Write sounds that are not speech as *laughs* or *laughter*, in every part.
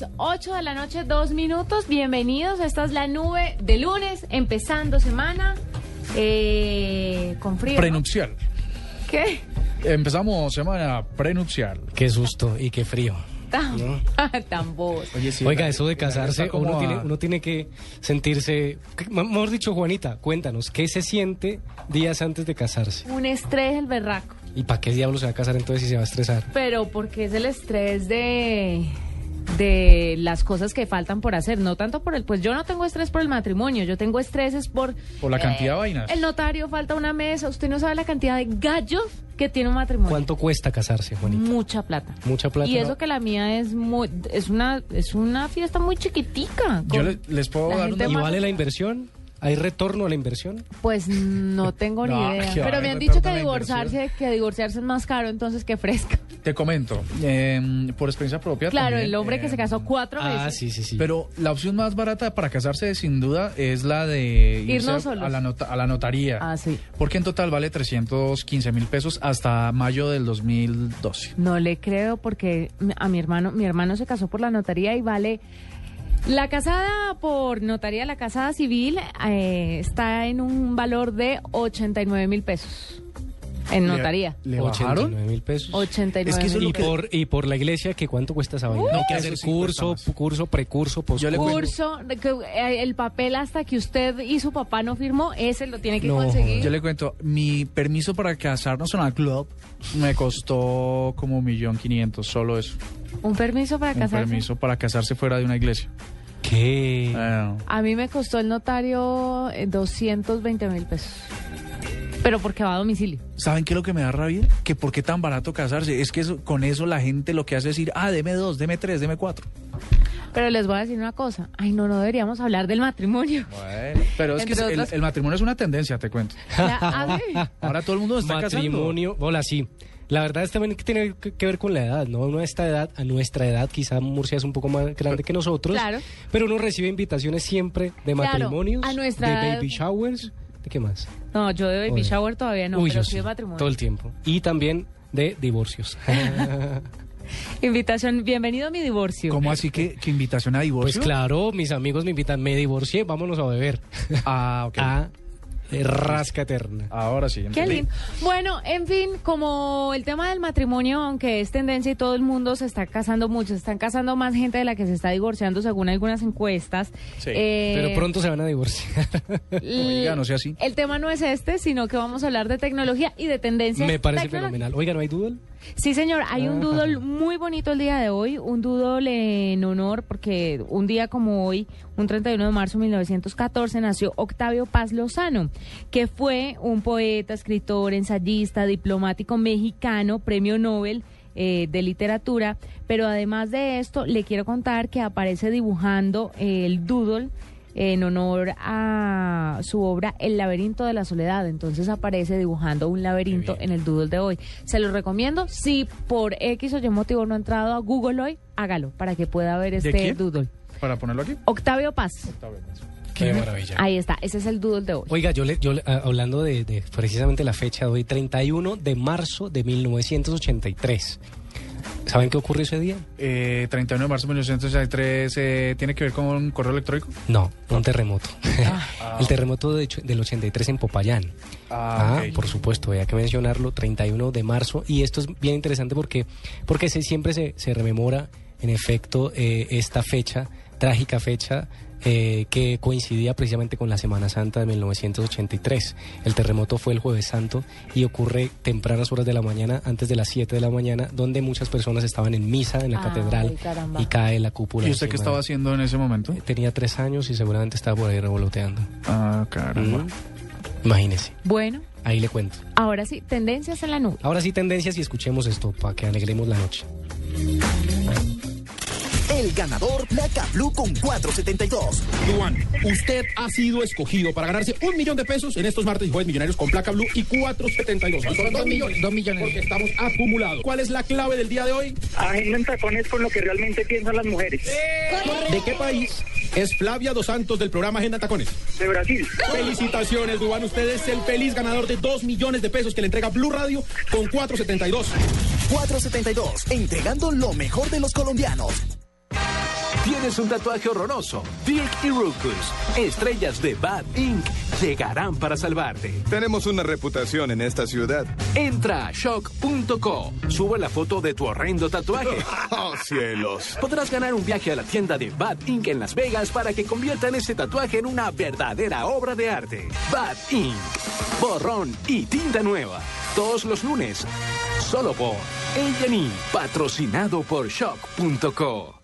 Las 8 de la noche, dos minutos. Bienvenidos. Esta es la nube de lunes, empezando semana eh, con frío. ¿no? Prenupcial. ¿Qué? Empezamos semana prenupcial. Qué susto y qué frío. Tan, *laughs* tan bobos. Oiga, eso de casarse, uno, a- tiene, uno tiene que sentirse... Mejor dicho, Juanita, cuéntanos, ¿qué se siente días antes de casarse? Un estrés el berraco. ¿Y para qué diablos se va a casar entonces si se va a estresar? Pero porque es el estrés de de las cosas que faltan por hacer, no tanto por el, pues yo no tengo estrés por el matrimonio, yo tengo estrés por Por la cantidad de vainas. el notario, falta una mesa, usted no sabe la cantidad de gallos que tiene un matrimonio. ¿Cuánto cuesta casarse, Juanita? Mucha plata. Mucha plata. Y eso que la mía es muy, es una, es una fiesta muy chiquitica. Yo le- les puedo dar una- ¿Y vale la inversión? ¿Hay retorno a la inversión? Pues no tengo *laughs* ni No, idea. Pero me han dicho que divorciarse, que divorciarse es más caro, entonces que fresca. Te comento, eh, por experiencia propia. Claro, también, el hombre que se casó cuatro Ah, veces. sí, sí, sí. Pero la opción más barata para casarse, sin duda, es la de Irnos a, solos. a la nota- a la notaría. Ah, sí. Porque en total vale 315 mil pesos hasta mayo del 2012. No le creo porque a mi hermano, mi hermano se casó por la notaría y vale. La casada por notaría, la casada civil, eh, está en un valor de 89 mil pesos. En notaría. ¿Le, le bajaron? 89 mil pesos. 89 Es que eso Y que- por, y por la iglesia, ¿qué cuánto cuesta esa vaina? No, Hay que hacer curso, curso, precurso, Yo le poscurso. curso, que, eh, el papel hasta que usted y su papá no firmó, ese lo tiene que No, conseguir. Yo le cuento, mi permiso para casarnos en el club me costó como un millón quinientos, solo eso. Un permiso para Un casarse. permiso para casarse fuera de una iglesia. ¿Qué? Eh, A mí me costó el notario eh, 220 mil pesos. Pero porque va a domicilio. ¿Saben qué es lo que me da rabia? Que por qué tan barato casarse. Es que eso- con eso la gente lo que hace es decir, ah, deme dos, deme tres, deme cuatro. Pero les voy a decir una cosa. Ay, no, no deberíamos hablar del matrimonio. Bueno, pero es que el, matrimonio es una tendencia, te cuento. La- a ver, *laughs* Ahora todo el mundo está casando. Matrimonio, hola, sí. La verdad es también que tiene que ver con la edad, ¿no? Uno a esta edad, a nuestra edad, quizá Murcia es un poco más grande que nosotros. Claro. Pero uno recibe invitaciones siempre de Claro, matrimonios, a nuestra de edad- baby showers, ¿de qué más? no, yo de baby shower todavía no, Uy, pero yo sí de matrimonio. todo el tiempo. Y también de divorcios. *laughs* Invitación, bienvenido a mi divorcio. ¿Cómo así que, que invitación a pues divorcio? claro, mis amigos me invitan, me divorcié, vámonos a beber. Ah, ok. *laughs* A eh, rasca eterna. Ahora sí. Qué lindo. Bueno, en fin, como el tema del matrimonio, aunque es tendencia y todo el mundo se está casando mucho, se están casando más gente de la que se está divorciando según algunas encuestas. Sí, eh, Pero pronto se van a divorciar. Oiga, no sea así. El tema no es este, sino que vamos a hablar de tecnología y de tendencias. me parece fenomenal. Oiga, ¿no hay doodle? Sí, señor, hay un Ah. doodle muy bonito el día de hoy, un doodle en honor, porque un día como hoy, un 31 de marzo de 1914, nació Octavio Paz Lozano, que fue un poeta, escritor, ensayista, diplomático mexicano, premio Nobel eh, de literatura, pero además de esto, le quiero contar que aparece dibujando el doodle en honor a su obra El laberinto de la soledad. Entonces aparece dibujando un laberinto en el doodle de hoy. Se lo recomiendo. Si por X o Y motivo no ha entrado a Google hoy, hágalo para que pueda ver este quién? doodle. Para ponerlo aquí. Octavio Paz. Qué maravilla. Ahí está, ese es el doodle de hoy. Oiga, yo, le, yo le- ah, hablando de, de precisamente la fecha de hoy, 31 de marzo de 1983. ¿Saben qué ocurrió ese día? Eh, 31 de marzo de 1963, eh, ¿tiene que ver con un correo electrónico? No, un terremoto. *laughs* el terremoto de hecho- del 83 en Popayán. Ah, ok. por supuesto, había que mencionarlo, 31 de marzo. Y esto es bien interesante porque, porque se, siempre se, se rememora, en efecto, eh, esta fecha, trágica fecha, eh, que coincidía precisamente con la Semana Santa de 1983. El terremoto fue el jueves santo y ocurre tempranas horas de la mañana, antes de las 7 de la mañana, donde muchas personas estaban en misa en la catedral y cae la cúpula. ¿Y usted qué estaba haciendo en ese momento? Tenía tres años y seguramente estaba por ahí revoloteando. Ah, caramba. Mm. Imagínese, Bueno, ahí le cuento. ahora sí, tendencias en la nube. Ahora sí, tendencias y escuchemos esto para que alegremos la noche. El ganador Placa Blue con 472. Duan, usted ha sido escogido para ganarse un millón de pesos en estos martes y jueves millonarios con placa blue y 472. Son dos millones. Dos millones. Porque estamos acumulados. ¿Cuál es la clave del día de hoy? Agenda en tacones con lo que realmente piensan las mujeres. ¿De qué país es Flavia Dos Santos del programa Agenda en Tacones? De Brasil. Felicitaciones, Duan. Usted es el feliz ganador de dos millones de pesos que le entrega Blue Radio con 472. 472. Entregando lo mejor de los colombianos. ¿Tienes un tatuaje horroroso? Dirk y Rukus, estrellas de Bad Inc., llegarán para salvarte. Tenemos una reputación en esta ciudad. Entra a shock.co, sube la foto de tu horrendo tatuaje. *laughs* ¡Oh, cielos! Podrás ganar un viaje a la tienda de Bad Inc. en Las Vegas para que conviertan ese tatuaje en una verdadera obra de arte. Bad Inc. Borrón y tinta nueva. Todos los lunes. Solo por A&E, patrocinado por shock.co.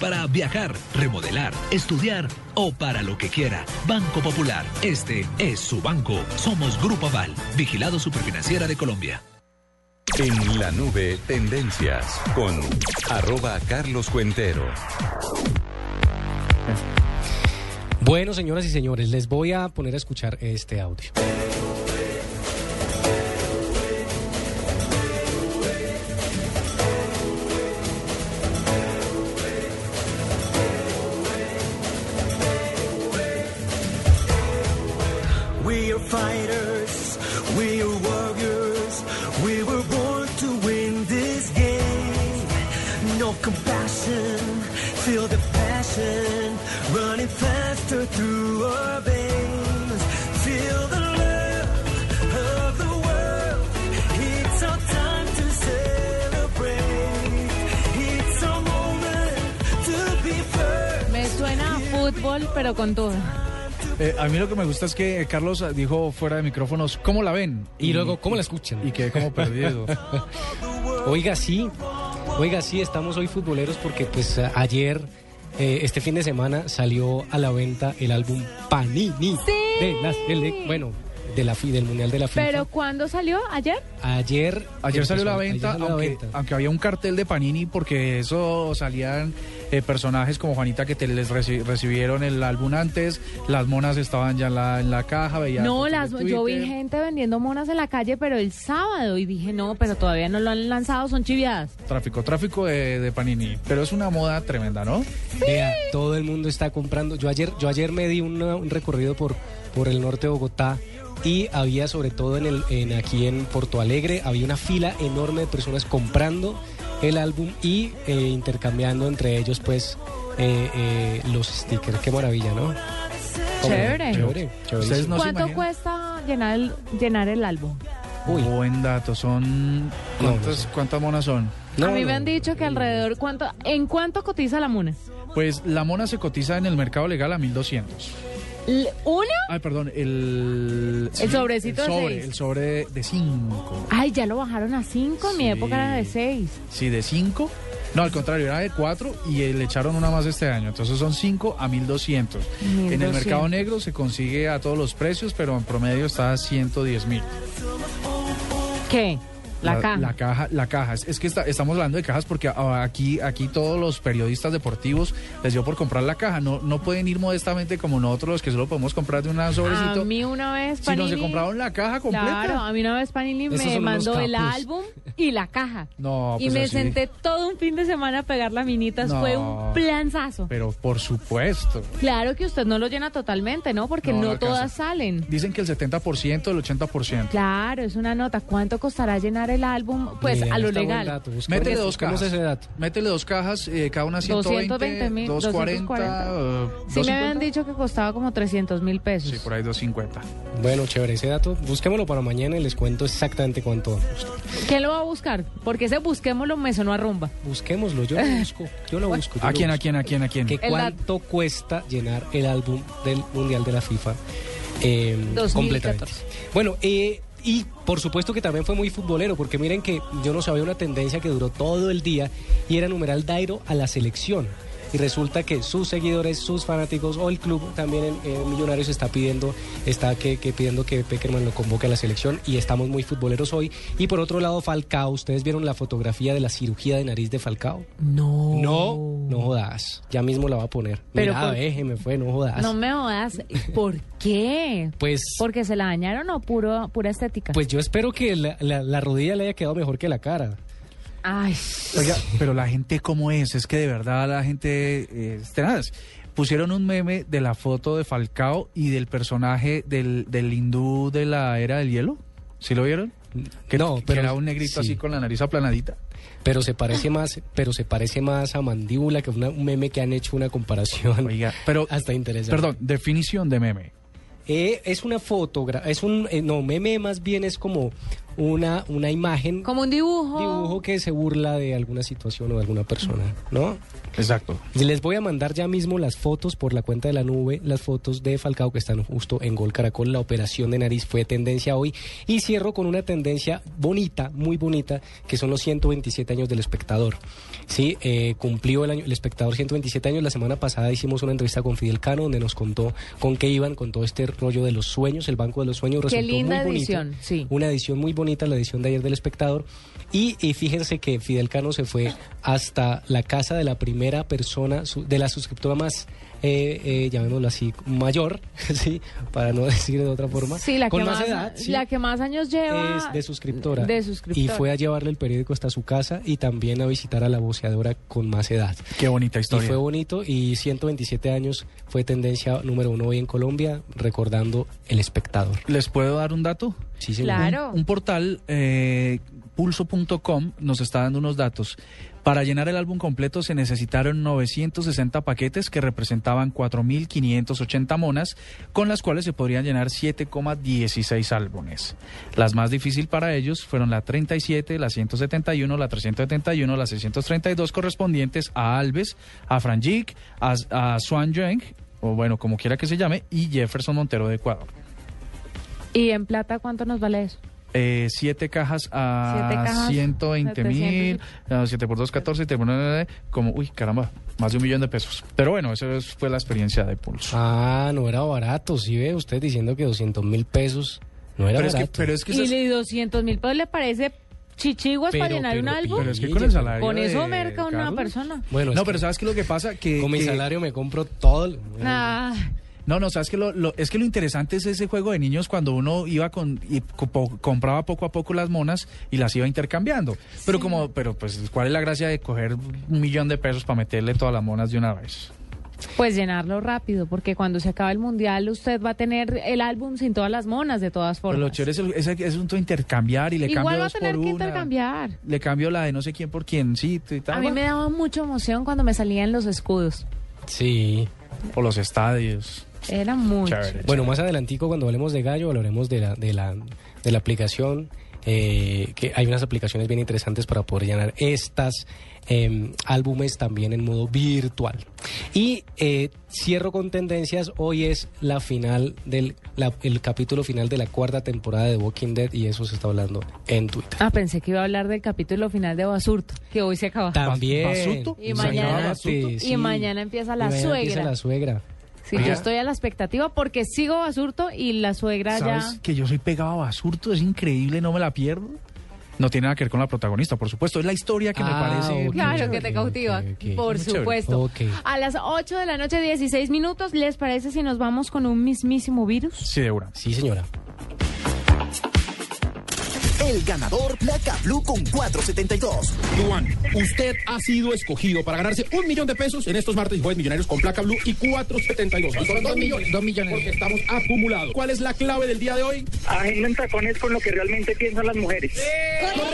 para viajar, remodelar, estudiar o para lo que quiera. Banco Popular. Este es su banco. Somos Grupo Aval, vigilado superfinanciera de Colombia. En la nube, tendencias con arroba Carlos Cuentero. Bueno, señoras y señores, les voy a poner a escuchar este audio. The passion, running faster through our veins. Feel the love of the world. It's our time to celebrate. It's our moment to be first. Me suena a fútbol, pero con todo. Eh, a mí lo que me gusta es que Carlos dijo fuera de micrófonos, ¿cómo la ven? Y luego, ¿cómo la escuchan? Y quedé como perdido. *laughs* Oiga, sí, oiga, sí, estamos hoy futboleros porque pues ayer, eh, este fin de semana, salió a la venta el álbum Panini de la sele- bueno, de la fi- del Mundial de la FIFA. ¿Pero cuándo salió? ¿Ayer? ayer Ayer salió la venta, ayer salió la aunque, venta. aunque había un cartel de Panini, porque eso salían eh, personajes como Juanita que te les reci- recibieron el álbum antes, las monas estaban ya en la, en la caja, veía No, las, yo vi gente vendiendo monas en la calle, pero el sábado. Y dije, no, pero todavía no lo han lanzado, son chiviadas. Tráfico, tráfico de, de Panini. Pero es una moda tremenda, ¿no? Vea, todo el mundo está comprando. Yo ayer, yo ayer me di una- un recorrido por, por el norte de Bogotá y había sobre todo en el, en aquí en Porto Alegre, había una fila enorme de personas comprando el álbum y eh, intercambiando entre ellos pues eh, eh, los stickers. Qué maravilla, ¿no? Chévere. No ¿Cuánto cuesta llenar el, llenar el álbum? Buen dato, son... ¿Cuántas, ¿cuántas monas son? a mí me han dicho que alrededor, ¿cuánto, ¿en cuánto cotiza la mona? Pues la mona se cotiza en el mercado legal a 1200. ¿Una? Ay, perdón, el... El sobrecito el de seis. El sobre de 5. Ay, ya lo bajaron a 5, en mi época era de 6. Sí, de 5. No, al contrario, era de 4 y eh, le echaron una más este año. Entonces son 5 a 1200. En el 1200. mercado negro se consigue a todos los precios, pero en promedio está a 110 mil. ¿Qué? La caja. La caja, la caja. Es, es que está- estamos hablando de cajas porque ah, aquí, aquí todos los periodistas deportivos les dio por comprar la caja. No, no pueden ir modestamente como nosotros los que solo podemos comprar de una sobrecito. A mí una vez Si no se compraron la caja completa. Claro, a mí una vez Panini me mandó el álbum y la caja. No, y pues me así. senté todo un fin de semana a pegar laminitas. No. Fue un planzazo. Pero por supuesto. Claro que usted no lo llena totalmente, ¿no? Porque No, todas salen. Dicen que el 70%, el 80%. Claro, es una nota. ¿Cuánto costará llenar el álbum? Pues a lo legal. dato, Métele dos cajas. ese dato? Métele dos cajas, eh, cada una 120, 220 mil, 240, eh, Sí me 250. habían dicho que costaba como 300 mil pesos. Sí, por ahí 250. Bueno, chévere ese dato. Busquémoslo para mañana y les cuento exactamente cuánto. ¿Quién lo va a buscar? Porque ese busquémoslo me sonó a rumba. Busquémoslo, yo lo busco. Yo lo *laughs* busco. yo ¿A lo quién, a quién, a quién, a quién? El cuánto cuesta llenar el álbum del Mundial de la FIFA eh, 2014. completamente. Bueno, eh, y por supuesto que también fue muy futbolero, porque miren que yo no sabía una tendencia que duró todo el día y era numeral Dairo a la selección. Y resulta que sus seguidores, sus fanáticos o el club también en, en Millonarios está pidiendo, está que, que pidiendo que Peckerman lo convoque a la selección y estamos muy futboleros hoy. Y por otro lado, Falcao, ¿ustedes vieron la fotografía de la cirugía de nariz de Falcao? No. No, no jodas. Ya mismo la va a poner. Pero Mira, por- ve, me fue, no jodas. No me jodas. ¿Por qué? Pues, ¿Porque se la dañaron o puro, pura estética? pues yo espero que la, la- la rodilla le haya quedado mejor que la cara. Ay. Oiga, pero la gente cómo es, es que de verdad la gente eh, es tenaz. Pusieron un meme de la foto de Falcao y del personaje del, del hindú de la era del hielo. ¿Sí lo vieron? Que, No, que pero- era un negrito sí. así con la nariz aplanadita. Pero se parece más, pero se parece más a mandíbula que una- un meme que han hecho una comparación. Oiga, pero *laughs* hasta interesante. Perdón, definición de meme. Eh, es una fotografía, es un, eh, no, meme más bien es como una, una imagen. Como un dibujo. Dibujo que se burla de alguna situación o de alguna persona, ¿no? Exacto. Les voy a mandar ya mismo las fotos por la cuenta de la nube, las fotos de Falcao que están justo en Gol Caracol. La operación de nariz fue tendencia hoy. Y cierro con una tendencia bonita, muy bonita, que son los 127 años del espectador. Sí, eh, cumplió el, año, el espectador 127 años. La semana pasada hicimos una entrevista con Fidel Cano donde nos contó con qué iban con todo este rollo de los sueños, el Banco de los Sueños. Qué resultó linda muy bonito. edición, sí. Una edición muy bonita, la edición de ayer del espectador. Y, y fíjense que Fidel Cano se fue hasta la casa de la primera persona, su- de la suscriptora más, eh, eh, llamémoslo así, mayor, *laughs* ¿sí? para no *laughs* decir de otra forma. Sí, la con que más, más, edad, ¿sí? la que más años lleva. es de suscriptora. De Y fue a llevarle el periódico hasta su casa y también a visitar a la voceadora con más edad. Qué bonita Y historia. fue bonito y 127 años fue tendencia número uno hoy en Colombia, recordando el espectador. ¿Les puedo dar un dato? Sí, señor. Claro. Un, un portal, eh, pulso.com, nos está dando unos datos. Para llenar el álbum completo se necesitaron 960 paquetes que representaban 4.580 monas, con las cuales se podrían llenar 7,16 álbumes. Las más difícil para ellos fueron la 37, la 171, la 371, la 632 correspondientes a Alves, a Frangic, a, a Swan Young, o bueno, como quiera que se llame, y Jefferson Montero de Ecuador. ¿Y en plata cuánto nos vale eso? Eh, siete cajas a Siete cajas, 120 mil, 7 por 2, 14, 7 por 9, como, uy, caramba, más de un millón de pesos. Pero bueno, esa es- fue la experiencia de Pulso. Ah, no era barato, sí ve usted diciendo que 200 mil pesos no era pero, es que, barato. pero es que ¿Y esas- le 200 mil pesos le parece chichiguas para llenar un álbum? pero es que con el salario Con eso merca una persona. Bueno, no, que pero ¿sabes qué es lo que pasa? Que, con mi salario me compro todo. el- Ah, No, no, sabes que lo, lo- es que lo interesante es ese juego de niños cuando uno iba con y co- compraba poco a poco las monas y las iba intercambiando. Pero como, pero pues, ¿cuál es la gracia de coger un millón de pesos para meterle todas las monas de una vez? pues llenarlo rápido, porque cuando se acabe el mundial usted va a tener el álbum sin todas las monas, de todas Pero formas. lo chévere es el, ese, ese asunto de intercambiar y le Igual cambio va a dos tener por que una. intercambiar. Le cambio la de no sé quién por quién, sí, y tal. A mí me daba mucha emoción cuando me salían los escudos. Sí. O los estadios. Era muy Chévere. Bueno, más adelantico cuando hablemos de Gallo hablaremos de la, de la, de la aplicación, eh, que hay unas aplicaciones bien interesantes para poder llenar estas eh, álbumes también en modo virtual. Y eh, cierro con tendencias, hoy es la final del la- el capítulo final de la cuarta temporada de Walking Dead y eso se está hablando en Twitter. Ah, pensé que iba a hablar del capítulo final de Basurto, que hoy se acaba. También. ¿Basuto? Y mañana, y sí. mañana empieza la Y mañana empieza suegra. la suegra. Sí, Oiga. yo estoy a la expectativa porque sigo Basurto y la suegra ¿Sabes ya. que yo soy pegado a Basurto? Es increíble, no me la pierdo. No tiene nada que ver con la protagonista, por supuesto. Es la historia que me Ah, parece. ok. Claro que te cautiva, por Muy chévere. supuesto. Ok. A las 8 de la noche, 16 minutos, ¿les parece si nos vamos con un mismísimo virus? Sí, de una. Sí, señora. El ganador Placa Blue con 472. Duan, usted ha sido escogido para ganarse un millón de pesos en estos martes y jueves millonarios con placa blue y 472. Hoy son dos millones. Dos millones. Porque estamos acumulados. ¿Cuál es la clave del día de hoy? Agenda en tacones con lo que realmente piensan las mujeres.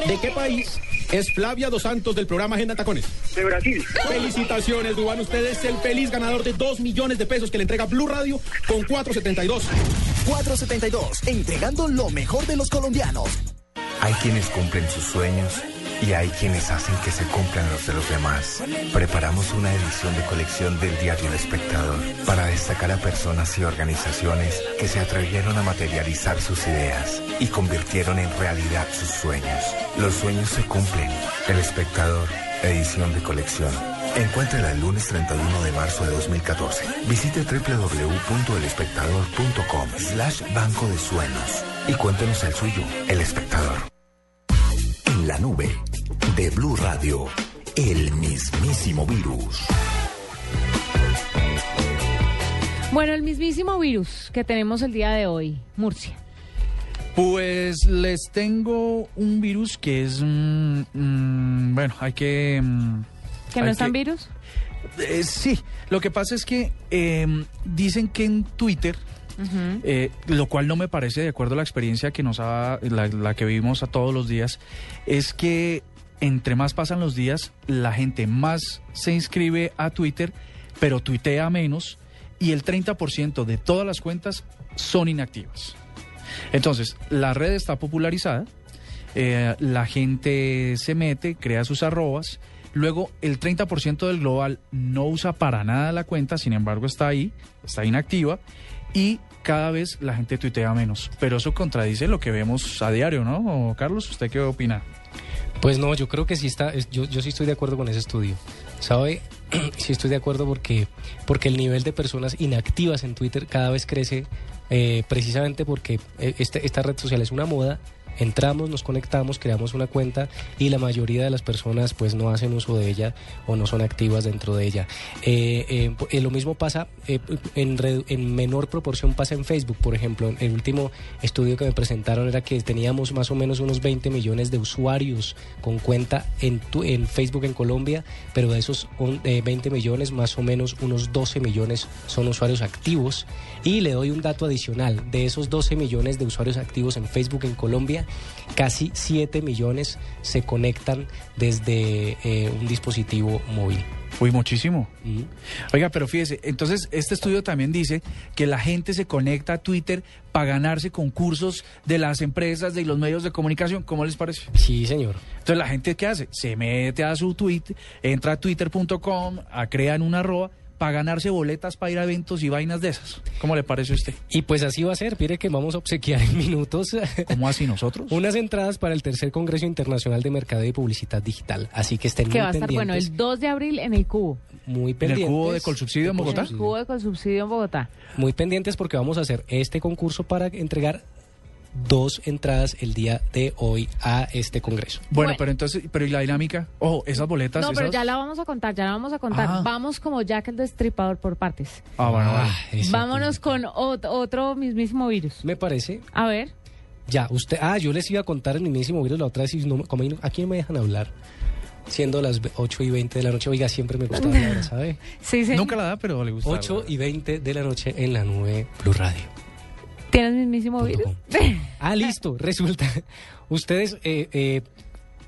¿De qué país es Flavia Dos Santos del programa Agenda en Tacones? De Brasil. Felicitaciones, Duan. Usted es el feliz ganador de dos millones de pesos que le entrega Blue Radio con 472. 472, entregando lo mejor de los colombianos. Hay quienes cumplen sus sueños y hay quienes hacen que se cumplan los de los demás. Preparamos una edición de colección del diario El Espectador para destacar a personas y organizaciones que se atrevieron a materializar sus ideas y convirtieron en realidad sus sueños. Los sueños se cumplen. El Espectador, edición de colección. Encuéntrala el lunes 31 de marzo de 2014. Visite www.elespectador.com slash banco de sueños y cuéntenos el suyo, El Espectador. En la nube de Blue Radio, el mismísimo virus. Bueno, el mismísimo virus que tenemos el día de hoy, Murcia. Pues les tengo un virus que es. mm, mm, bueno, hay que. mm, ¿Que no están que- virus? Eh, sí, lo que pasa es que eh, dicen que en Twitter, Eh, lo cual no me parece de acuerdo a la experiencia que nos ha, la, la que vivimos a todos los días, es que entre más pasan los días, la gente más se inscribe a Twitter, pero tuitea menos y el 30% de todas las cuentas son inactivas. Entonces, la red está popularizada, eh, la gente se mete, crea sus arrobas, luego el 30% del global no usa para nada la cuenta, sin embargo está ahí, está inactiva y cada vez la gente tuitea menos. Pero eso contradice lo que vemos a diario, ¿no? Carlos, ¿usted qué opina? Pues no, yo creo que sí está, es- yo, yo sí estoy de acuerdo con ese estudio. ¿Sabe? *clears throat* sí estoy de acuerdo porque, porque el nivel de personas inactivas en Twitter cada vez crece eh, precisamente porque eh, este- esta red social es una moda. Entramos, nos conectamos, creamos una cuenta y la mayoría de las personas pues no hacen uso de ella o no son activas dentro de ella. Eh, eh, eh, lo mismo pasa eh, en, menor proporción pasa en Facebook, por ejemplo. El último estudio que me presentaron era que teníamos más o menos unos 20 millones de usuarios con cuenta en, tu- en Facebook en Colombia, pero de esos un- eh, 20 millones, más o menos unos 12 millones son usuarios activos. Y le doy un dato adicional, de esos 12 millones de usuarios activos en Facebook en Colombia, casi 7 millones se conectan desde eh, un dispositivo móvil. Uy, muchísimo. Oiga, pero fíjese, entonces este estudio también dice que la gente se conecta a Twitter para ganarse concursos de las empresas, de los medios de comunicación. ¿Cómo les parece? Sí, señor. Entonces la gente qué hace? Se mete a su tweet, entra a twitter.com, crean una arroba para ganarse boletas para ir a eventos y vainas de esas. ¿Cómo le parece a usted? Y pues así va a ser. Mire que vamos a obsequiar en minutos. ¿Cómo así nosotros? *laughs* Unas entradas para el tercer Congreso Internacional de Mercadeo y Publicidad Digital. Así que estén Que muy va a estar bueno el pendientes. 2 de abril en el Cubo. muy ¿En el pendientes. cubo de Colsubsidio en Bogotá? En el Cubo de Consubsidio en Bogotá. Muy pendientes porque vamos a hacer este concurso para entregar dos entradas el día de hoy a este Congreso. Bueno, Bueno. pero entonces, pero ¿y la dinámica? Ojo, esas boletas. No, pero ya la vamos a contar, ya la vamos a contar. Ah. Vamos como Jack el Destripador por partes. Ah, bueno, ese- Vámonos con ot- otro mismísimo virus. Me parece. A ver. Ya, usted. Ah, yo les iba a contar el mismísimo virus la otra vez y no, me- como aquí no me dejan hablar. Siendo las 8 y 20 de la noche. Oiga, siempre me gusta hablar, ¿sabe? *laughs* Sí, sí. Nunca la da, pero le gusta. 8 y 20 de la noche en la nube Blue Radio. ¿Tienes mismísimo virus? *laughs* Ah, listo. Resulta, ustedes eh, eh,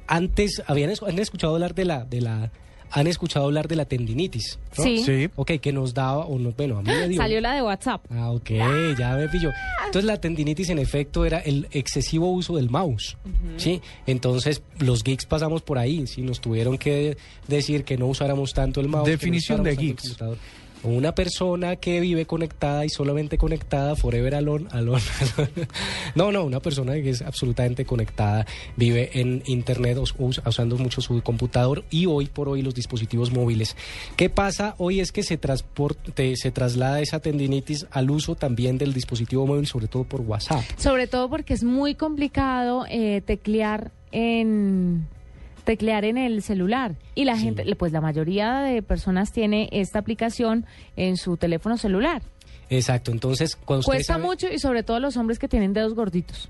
antes habían han escuchado hablar de la de la han escuchado hablar de la tendinitis. ¿no? Sí. Sí. Ok, que nos daba o no, bueno, a mí me dio. Salió la de WhatsApp. Ah, ok, ya me pilló. Entonces la tendinitis en efecto era el excesivo uso del mouse, ¿sí? Entonces los geeks pasamos por ahí, ¿sí? Nos tuvieron que decir que no usáramos tanto el mouse. no Definición de el geeks. Una persona que vive conectada y solamente conectada, forever alone, *laughs* alone. No, no, una persona que es absolutamente conectada, vive en internet us- us- usando mucho su computador y hoy por hoy los dispositivos móviles. ¿Qué pasa? Hoy es que se, transporte, se traslada esa tendinitis al uso también del dispositivo móvil, sobre todo por WhatsApp. Sobre todo porque es muy complicado eh, teclear en teclear en el celular y la gente, pues la mayoría de personas tiene esta aplicación en su teléfono celular. Exacto, entonces cuando Cuesta mucho y sobre todo los hombres que tienen dedos gorditos.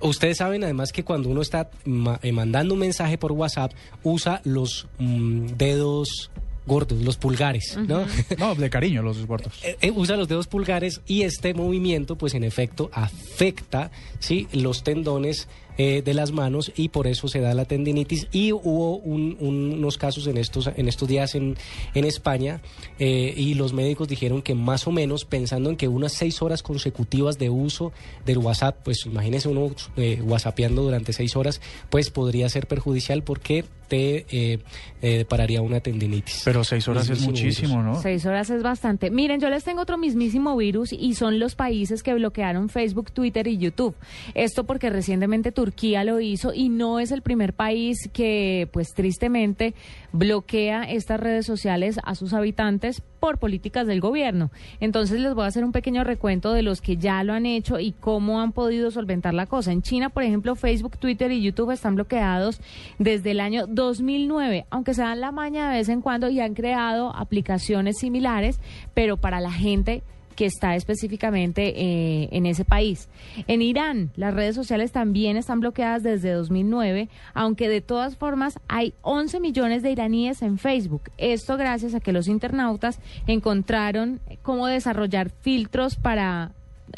Ustedes saben además que cuando uno está ma- eh, mandando un mensaje por WhatsApp, usa los mm, dedos gordos, los pulgares, ¿no? *laughs* No, de cariño los gordos. Eh, eh, usa los dedos pulgares y este movimiento, pues en efecto, afecta ¿sí? los tendones eh, de las manos y por eso se da la tendinitis. Y hubo un- un- unos casos en estos, en estos días en, en España eh, y los médicos dijeron que más o menos, pensando en que unas seis horas consecutivas de uso del WhatsApp, pues imagínese uno eh, whatsappeando durante seis horas, pues podría ser perjudicial porque te eh, eh, pararía una tendinitis. Pero seis horas es muchísimo, virus. ¿no? Seis horas es bastante. Miren, yo les tengo otro mismísimo virus y son los países que bloquearon Facebook, Twitter y YouTube. Esto porque recientemente Turquía lo hizo y no es el primer país que, pues tristemente, bloquea estas redes sociales a sus habitantes por políticas del gobierno. Entonces les voy a hacer un pequeño recuento de los que ya lo han hecho y cómo han podido solventar la cosa. En China, por ejemplo, Facebook, Twitter y YouTube están bloqueados desde el año 2009, aunque se dan la maña de vez en cuando y han creado aplicaciones similares, pero para la gente que está específicamente eh, en ese país. En Irán, las redes sociales también están bloqueadas desde 2009, aunque de todas formas hay 11 millones de iraníes en Facebook. Esto gracias a que los internautas encontraron cómo desarrollar filtros para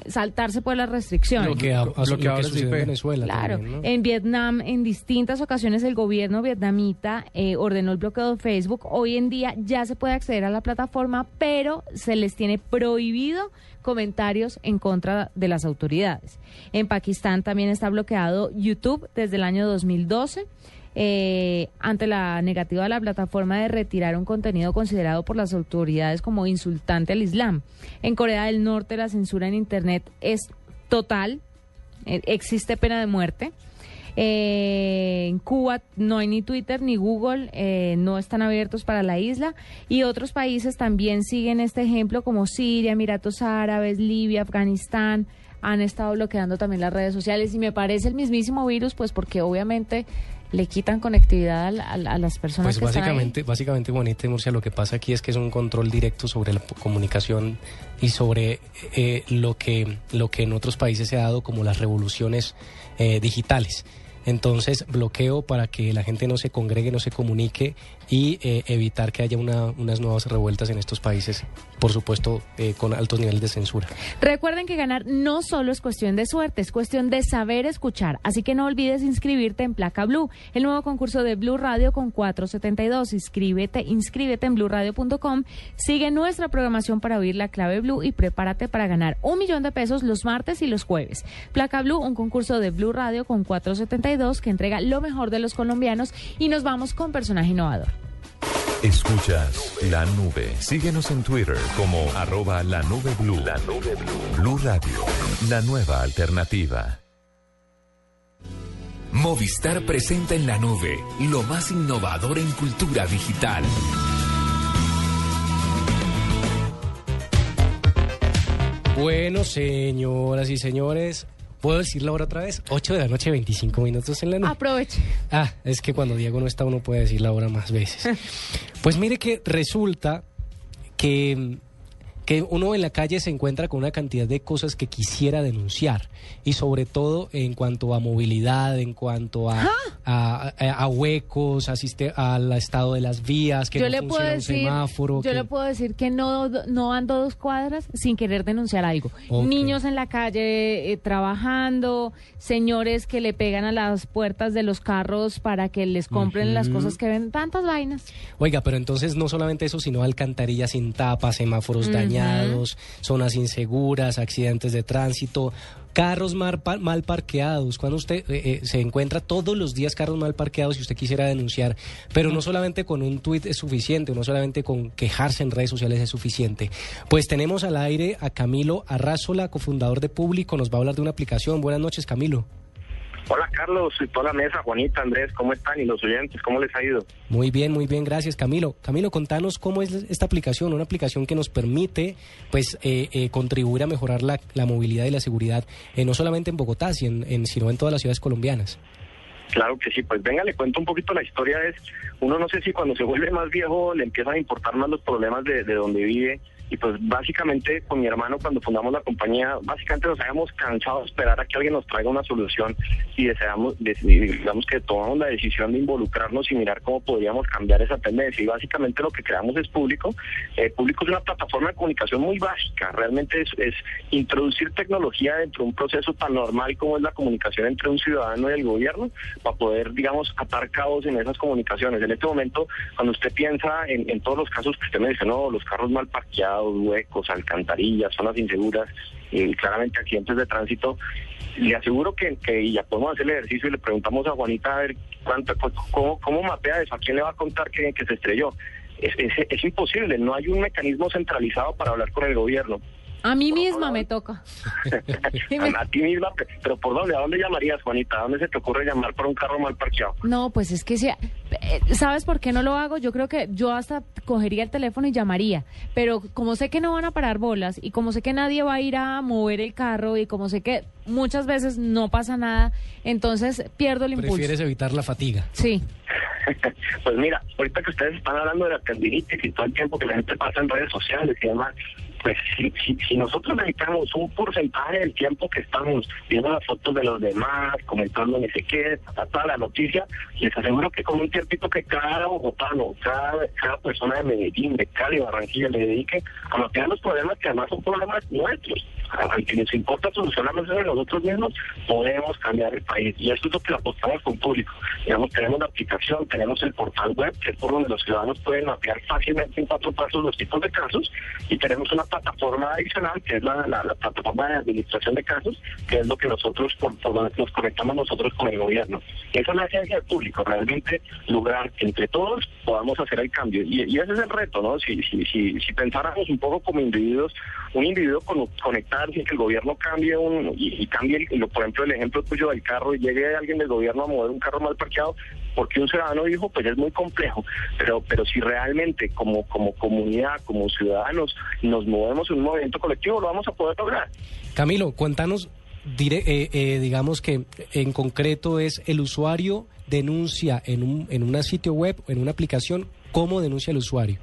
saltarse por las restricciones. Lo que, a- a- lo que Bloqueadores sucedió de en. Venezuela. Claro, también, ¿no? en Vietnam en distintas ocasiones el gobierno vietnamita eh, ordenó el bloqueo de Facebook. Hoy en día ya se puede acceder a la plataforma, pero se les tiene prohibido comentarios en contra de las autoridades. En Pakistán también está bloqueado YouTube desde el año 2012. Eh, ante la negativa de la plataforma de retirar un contenido considerado por las autoridades como insultante al Islam. En Corea del Norte la censura en Internet es total, eh, existe pena de muerte. Eh, en Cuba no hay ni Twitter ni Google, eh, no están abiertos para la isla y otros países también siguen este ejemplo como Siria, Emiratos Árabes, Libia, Afganistán han estado bloqueando también las redes sociales y me parece el mismísimo virus pues porque obviamente le quitan conectividad a, a la- a las personas Pues que están ahí. básicamente, básicamente, Juanita y Murcia, lo que pasa aquí es que es un control directo sobre la comunicación y sobre eh, lo que lo que en otros países se ha dado como las revoluciones eh, digitales. Entonces, bloqueo para que la gente no se congregue, no se comunique y eh, evitar que haya una- unas nuevas revueltas en estos países, por supuesto, eh, con altos niveles de censura. Recuerden que ganar no solo es cuestión de suerte, es cuestión de saber escuchar. Así que no olvides inscribirte en Placa Blue, el nuevo concurso de Blue Radio con 472. Inscríbete, inscríbete en blueradio.com. Sigue nuestra programación para oír la clave Blue y prepárate para ganar un millón de pesos los martes y los jueves. Placa Blue, un concurso de Blue Radio con 472 que entrega lo mejor de los colombianos y nos vamos con personaje innovador. Escuchas la nube. Síguenos en Twitter como arroba la nube blue. La nube blue. Blue Radio, la nueva alternativa. Movistar presenta en la nube lo más innovador en cultura digital. Bueno, señoras y señores, ¿puedo decir la hora otra vez? 8 de la noche, 25 minutos en la noche. Aproveche. Ah, es que cuando Diego no está uno puede decir la hora más veces. *laughs* Pues mire que resulta que, que uno en la calle se encuentra con una cantidad de cosas que quisiera denunciar y sobre todo en cuanto a movilidad, en cuanto a, a, a- a huecos, asiste al estado de las vías, que yo no le puedo funciona un semáforo. yo que- le puedo decir que no, no ando dos cuadras sin querer denunciar algo. Niños en la calle eh, trabajando, señores que le pegan a las puertas de los carros para que les compren las cosas que ven, tantas vainas. Oiga, pero entonces no solamente eso, sino alcantarillas sin tapa, semáforos Ujú. dañados, zonas inseguras, accidentes de tránsito, carros mal, pa- mal parqueados. Cuando usted eh, eh, se encuentra todos los días carros mal parqueados y usted quisiera denunciar, pero no solamente con un tuit es suficiente, no solamente con quejarse en redes sociales es suficiente. Pues tenemos al aire a Camilo Arrázola, cofundador de Público, nos va a hablar de una aplicación. Buenas noches, Camilo. Hola Carlos y toda la mesa, Juanita, Andrés, ¿cómo están? Y los oyentes, ¿cómo les ha ido? Muy bien, muy bien, gracias Camilo. Camilo, contanos cómo es esta aplicación, una aplicación que nos permite pues eh, eh, contribuir a mejorar la, la movilidad y la seguridad, eh, no solamente en Bogotá, sino en, en- sino en todas las ciudades colombianas. Claro que sí, pues venga, le cuento un poquito la historia. Es uno no sé si cuando se vuelve más viejo le empiezan a importar más los problemas de, de donde vive. Y pues básicamente con mi hermano cuando fundamos la compañía, básicamente nos habíamos cansado de esperar a que alguien nos traiga una solución y deseamos, de- digamos que tomamos la decisión de involucrarnos y mirar cómo podríamos cambiar esa tendencia. Y básicamente lo que creamos es Público. Eh, Público es una plataforma de comunicación muy básica. Realmente es, es introducir tecnología dentro de un proceso tan normal como es la comunicación entre un ciudadano y el gobierno para poder, digamos, atar cabos en esas comunicaciones. En este momento, cuando usted piensa en, en todos los casos que usted me mencionó, los carros mal parqueados, huecos, alcantarillas, zonas inseguras y claramente accidentes de tránsito, le aseguro que, ya podemos hacer el ejercicio y le preguntamos a Juanita a ver cuánto, cu- cómo, cómo mapea eso, a quién le va a contar que, que se estrelló. Es, es, es imposible, no hay un mecanismo centralizado para hablar con el gobierno. A mí misma me toca. *laughs* a, a ti misma, pe- pero ¿por dónde? ¿A dónde llamarías, Juanita? ¿A dónde se te ocurre llamar por un carro mal parqueado? No, pues es que si, eh, ¿sabes por qué no lo hago? Yo creo que yo hasta cogería el teléfono y llamaría, pero como sé que no van a parar bolas y como sé que nadie va a ir a mover el carro y como sé que muchas veces no pasa nada, entonces pierdo el impulso. Prefieres evitar la fatiga. Sí. *laughs* Pues mira, ahorita que ustedes están hablando de la tendinitis y todo el tiempo que la gente pasa en redes sociales y demás, pues si, si, si nosotros dedicamos un porcentaje del tiempo que estamos viendo las fotos de los demás, comentando ni sé qué, ta, la noticia, les aseguro que con un tiempito que cada bogotano, cada, cada persona de Medellín, de Cali, Barranquilla le dedique a mapear los problemas que además son problemas nuestros, a que nos importa solucionarlos de nosotros mismos, podemos cambiar el país. Y eso es lo que apostamos con público. Tenemos la aplicación, tenemos el portal web, que es por donde los ciudadanos pueden mapear fácilmente en cuatro pasos los tipos de casos, y tenemos una plataforma adicional, que es la, la- la plataforma de administración de casos, que es lo que nosotros, por, donde nos conectamos nosotros con el gobierno. Esa es la esencia del público, realmente lograr que entre todos podamos hacer el cambio. Y, y ese es el reto, ¿no? Si, si, si, si pensáramos un poco como individuos, un individuo con, conectarse, que el gobierno cambie un, y, y cambie, el- por ejemplo, el ejemplo tuyo del carro y llegue alguien del gobierno a mover un carro mal parqueado, porque un ciudadano dijo, pues es muy complejo. Pero, pero si realmente como, como comunidad, como ciudadanos, nos movemos en un movimiento colectivo, lo vamos a poder lograr. Camilo, cuéntanos, dire- eh, eh, digamos que en concreto es el usuario denuncia en un, en una sitio web, en una aplicación, ¿cómo denuncia el usuario?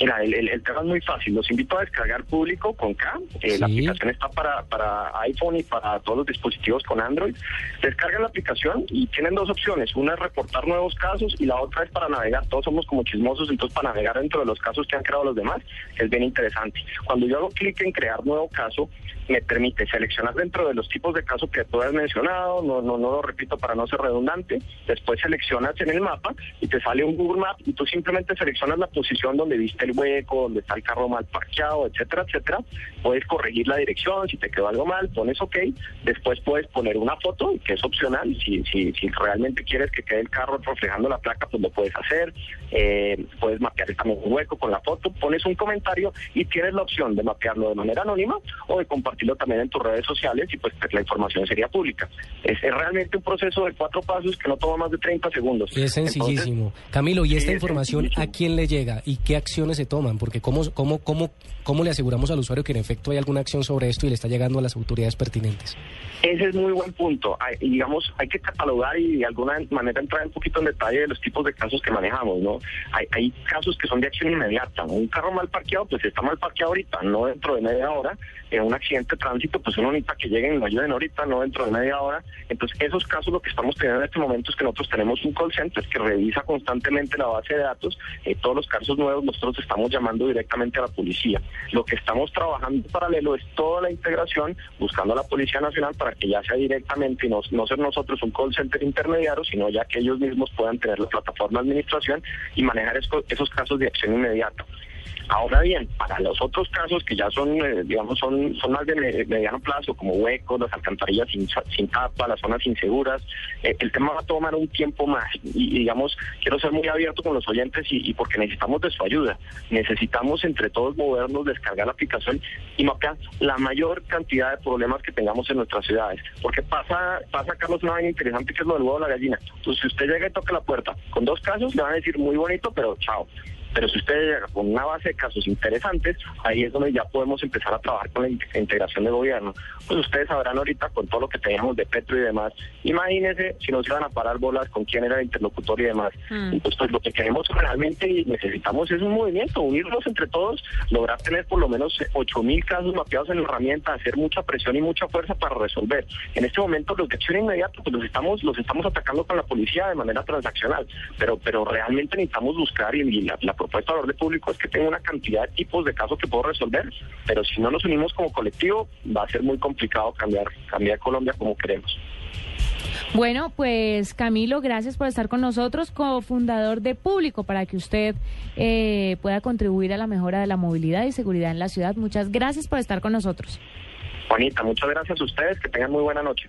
Mira, el, el- el tema es muy fácil. Los invito a descargar público con K. Eh, La aplicación está para, para iPhone y para todos los dispositivos con Android. Descargan la aplicación y tienen dos opciones. Una es reportar nuevos casos y la otra es para navegar. Todos somos como chismosos, entonces para navegar dentro de los casos que han creado los demás es bien interesante. Cuando yo hago clic en crear nuevo caso, me permite seleccionar dentro de los tipos de casos que tú has mencionado, no, no, no lo repito para no ser redundante, después seleccionas en el mapa y te sale un Google Map y tú simplemente seleccionas la posición donde viste el hueco, donde está el carro mal parqueado, etcétera, etcétera. Puedes corregir la dirección, si te quedó algo mal, pones OK, después puedes poner una foto, que es opcional, si, si, si realmente quieres que quede el carro reflejando la placa, pues lo puedes hacer, Eh, puedes mapear también un hueco con la foto, pones un comentario y tienes la opción de mapearlo de manera anónima o de compartirlo también en tus redes sociales y pues la información sería pública. Es, es realmente un proceso de cuatro pasos que no toma más de 30 segundos. Es sencillísimo. Camilo, ¿y esta información a quién le llega y qué acciones se toman? Porque ¿cómo, cómo, cómo, ¿cómo le aseguramos al usuario que en efecto hay alguna acción sobre esto y le está llegando a las autoridades pertinentes? Ese es muy buen punto. Hay, digamos, hay que catalogar y de alguna manera entrar un poquito en detalle de los tipos de casos que manejamos, ¿no? Hay, hay casos que son de acción inmediata. Un carro mal parqueado, pues está mal parqueado ahorita, no dentro de media hora. En un accidente de tránsito, pues uno necesita que lleguen y lo ayuden ahorita, no dentro de media hora. Entonces, esos casos lo que estamos teniendo en este momento es que nosotros tenemos un call center que revisa constantemente la base de datos. Eh, todos los casos nuevos nosotros estamos llamando directamente a la policía. Lo que estamos trabajando en paralelo es toda la integración, buscando a la Policía Nacional para que ya sea directamente y no, no ser nosotros un call center intermediario, sino ya que ellos mismos puedan tener la plataforma de administración y manejar esos casos de acción inmediata. Ahora bien, para los otros casos que ya son, eh, digamos, son, son más de me- mediano plazo, como huecos, las alcantarillas sin, sin tapa, las zonas inseguras, eh, el tema va a tomar un tiempo más. Y, digamos, quiero ser muy abierto con los oyentes y, y porque necesitamos de su ayuda. Necesitamos entre todos movernos, descargar la aplicación y mapear la mayor cantidad de problemas que tengamos en nuestras ciudades. Porque pasa, pasa Carlos, una vaina interesante que es lo del huevo de la gallina. Entonces, si usted llega y toca la puerta con dos casos, le van a decir muy bonito, pero chao Pero si usted llega con una base de casos interesantes, ahí es donde ya podemos empezar a trabajar con la in- integración de gobierno. Pues ustedes sabrán ahorita con todo lo que teníamos de Petro y demás, imagínense si nos iban a parar bolas con quién era el interlocutor y demás. Entonces, pues lo que queremos realmente y necesitamos es un movimiento, unirnos entre todos, lograr tener por lo menos 8 mil casos mapeados en la herramienta, hacer mucha presión y mucha fuerza para resolver. En este momento los de acción inmediata pues los estamos los estamos atacando con la policía de manera transaccional, pero pero realmente necesitamos buscar y, y la, la propuesta de orden público es que tenga una cantidad de tipos de casos que puedo resolver, pero si no nos unimos como colectivo va a ser muy complicado cambiar cambiar Colombia como queremos. Bueno, pues Camilo, gracias por estar con nosotros, cofundador de Público, para que usted eh, pueda contribuir a la mejora de la movilidad y seguridad en la ciudad. Muchas gracias por estar con nosotros. Juanita, muchas gracias a ustedes, que tengan muy buena noche.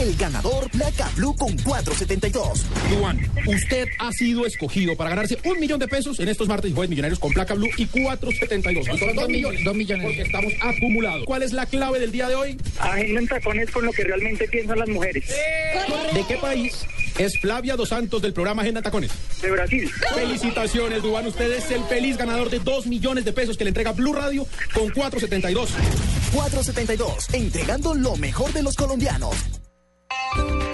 El ganador Placa Blue con 472. Duan, usted ha sido escogido para ganarse un millón de pesos en estos martes y jueves millonarios con placa blue y 472. Son dos millones. Dos millones. Porque estamos acumulados. ¿Cuál es la clave del día de hoy? Agenda en tacones con lo que realmente piensan las mujeres. ¿De qué país es Flavia Dos Santos del programa Agenda Tacones? De Brasil. Felicitaciones, Duan. Usted es el feliz ganador de dos millones de pesos que le entrega Blue Radio con 472. 472, entregando lo mejor de los colombianos. ¿Ya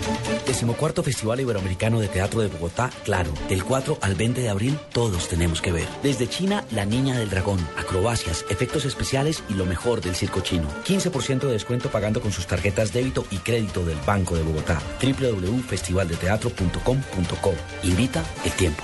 Decimocuarto Festival Iberoamericano de Teatro de Bogotá, claro, del 4 al 20 de abril todos tenemos que ver. Desde China, La Niña del Dragón, acrobacias, efectos especiales y lo mejor del circo chino. 15% de descuento pagando con sus tarjetas débito y crédito del Banco de Bogotá. www.festivaldeteatro.com.co. Invita el tiempo.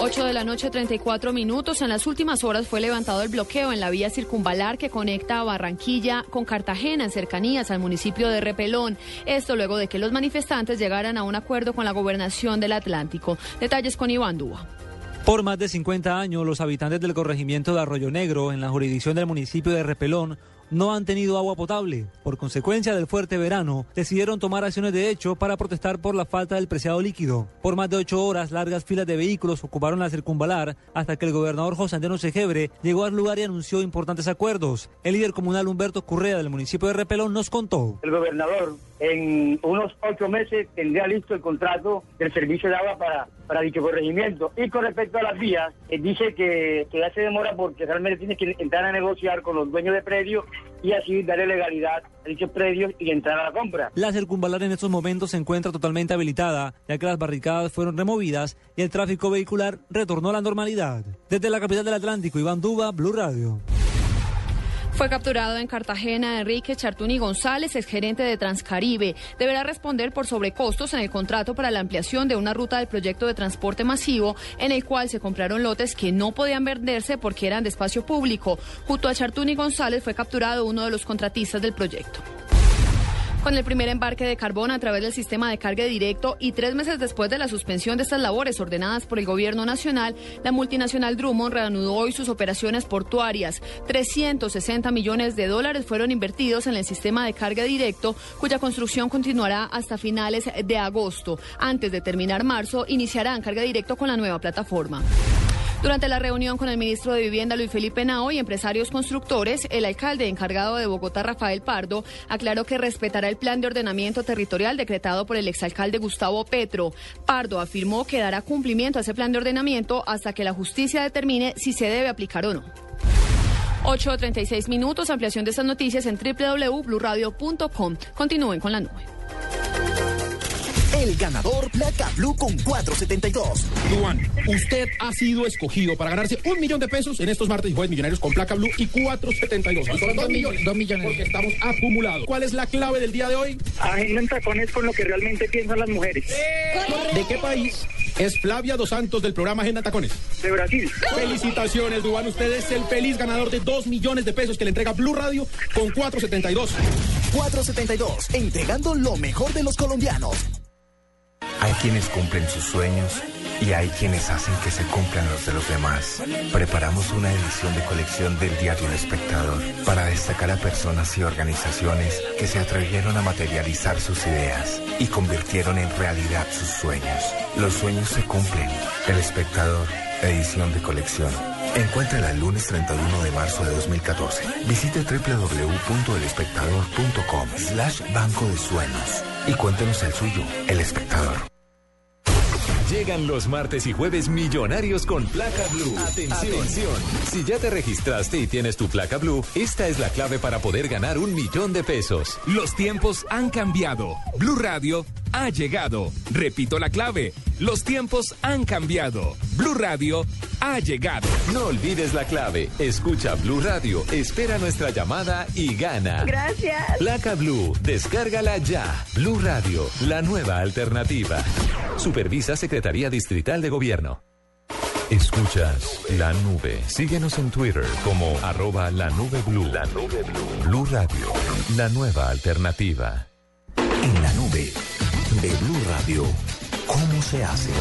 8 de la noche, 34 minutos. En las últimas horas fue levantado el bloqueo en la vía circunvalar que conecta a Barranquilla con Cartagena en cercanías al municipio de Repelón. Esto luego de que los manifestantes llegaran a un acuerdo con la gobernación del Atlántico. Detalles con Iván Dúa. Por más de 50 años, los habitantes del corregimiento de Arroyo Negro, en la jurisdicción del municipio de Repelón, no han tenido agua potable. Por consecuencia del fuerte verano, decidieron tomar acciones de hecho para protestar por la falta del preciado líquido. Por más de ocho horas, largas filas de vehículos ocuparon la circunvalar hasta que el gobernador José Antonio Segebre llegó al lugar y anunció importantes acuerdos. El líder comunal Humberto Currea del municipio de Repelón nos contó. El gobernador en unos ocho meses tendría listo el contrato del servicio de agua para, para dicho corregimiento. Y con respecto a las vías, eh, dice que, que ya se demora porque realmente tiene que entrar a negociar con los dueños de predios y así darle legalidad a dichos predios y entrar a la compra. La circunvalar en estos momentos se encuentra totalmente habilitada, ya que las barricadas fueron removidas y el tráfico vehicular retornó a la normalidad. Desde la capital del Atlántico, Iván Duba, Blue Radio. Fue capturado en Cartagena Enrique Chartuni González, exgerente de Transcaribe. Deberá responder por sobrecostos en el contrato para la ampliación de una ruta del proyecto de transporte masivo en el cual se compraron lotes que no podían venderse porque eran de espacio público. Junto a Chartuni González fue capturado uno de los contratistas del proyecto. Con el primer embarque de carbón a través del sistema de carga directo y tres meses después de la suspensión de estas labores ordenadas por el gobierno nacional, la multinacional Drummond reanudó hoy sus operaciones portuarias. 360 millones de dólares fueron invertidos en el sistema de carga directo, cuya construcción continuará hasta finales de agosto. Antes de terminar marzo, iniciarán carga directo con la nueva plataforma. Durante la reunión con el ministro de Vivienda Luis Felipe Nao y empresarios constructores, el alcalde encargado de Bogotá, Rafael Pardo, aclaró que respetará el plan de ordenamiento territorial decretado por el exalcalde Gustavo Petro. Pardo afirmó que dará cumplimiento a ese plan de ordenamiento hasta que la justicia determine si se debe aplicar o no. 8.36 minutos, ampliación de estas noticias en www.bluradio.com. Continúen con la nube. El ganador Placa Blue con 472. Duan, usted ha sido escogido para ganarse un millón de pesos en estos martes y jueves millonarios con placa blue y 472. Son dos millones. Dos millones. Porque estamos acumulados. ¿Cuál es la clave del día de hoy? Agenda en tacones con lo que realmente piensan las mujeres. ¿De qué país es Flavia Dos Santos del programa Agenda Tacones? De Brasil. Felicitaciones, Duan. Usted es el feliz ganador de dos millones de pesos que le entrega Blue Radio con 472. 472, entregando lo mejor de los colombianos. Hay quienes cumplen sus sueños y hay quienes hacen que se cumplan los de los demás. Preparamos una edición de colección del diario El Espectador para destacar a personas y organizaciones que se atrevieron a materializar sus ideas y convirtieron en realidad sus sueños. Los sueños se cumplen. El Espectador, edición de colección. Encuéntrala el lunes 31 de marzo de 2014. Visite www.elespectador.com slash banco de sueños y cuéntenos el suyo, El Espectador. Llegan los martes y jueves millonarios con placa blue. Atención. Si ya te registraste y tienes tu placa blue, esta es la clave para poder ganar un millón de pesos. Los tiempos han cambiado. Blue Radio ha llegado. Repito la clave. Los tiempos han cambiado. Blue Radio ha llegado. No olvides la clave. Escucha Blue Radio, espera nuestra llamada y gana. Gracias. Placa Blue, descárgala ya. Blue Radio, la nueva alternativa. Supervisa Secretaría Distrital de Gobierno. Escuchas la nube. Síguenos en Twitter como arroba la nube blue. La nube blue. Blue Radio, la nueva alternativa. En la nube de Blue Radio, ¿cómo se hace?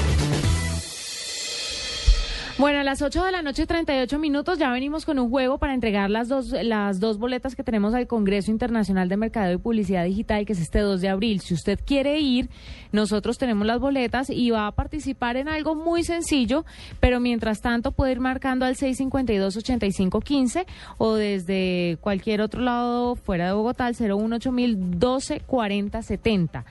Bueno, a las 8 de la noche, 38 minutos, ya venimos con un juego para entregar las dos, las dos boletas que tenemos al Congreso Internacional de Mercadeo y Publicidad Digital, que es este 2 de abril. Si usted quiere ir, nosotros tenemos las boletas y va a participar en algo muy sencillo, pero mientras tanto puede ir marcando al 652-8515 o desde cualquier otro lado fuera de Bogotá al 018 12 40 70.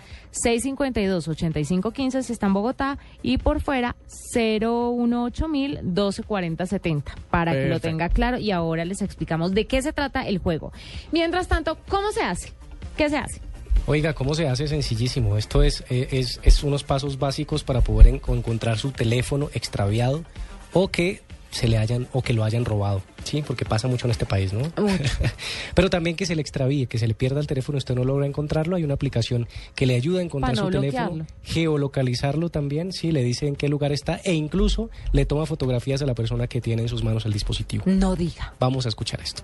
652-8515 si está en Bogotá y por fuera 018 12 40 70 para que lo tenga claro y ahora les explicamos de qué se trata el juego. Mientras tanto, ¿cómo se hace? ¿Qué se hace? Oiga, ¿cómo se hace? Sencillísimo. Esto es, eh, es, es unos pasos básicos para poder en- encontrar su teléfono extraviado o que se le hayan o que lo hayan robado, ¿sí? Porque pasa mucho en este país, ¿no? *laughs* Pero también que se le extravíe, que se le pierda el teléfono, usted no logra encontrarlo, hay una aplicación que le ayuda a encontrar no su teléfono, geolocalizarlo también, sí, le dice en qué lugar está e incluso le toma fotografías a la persona que tiene en sus manos el dispositivo. No diga. Vamos a escuchar esto.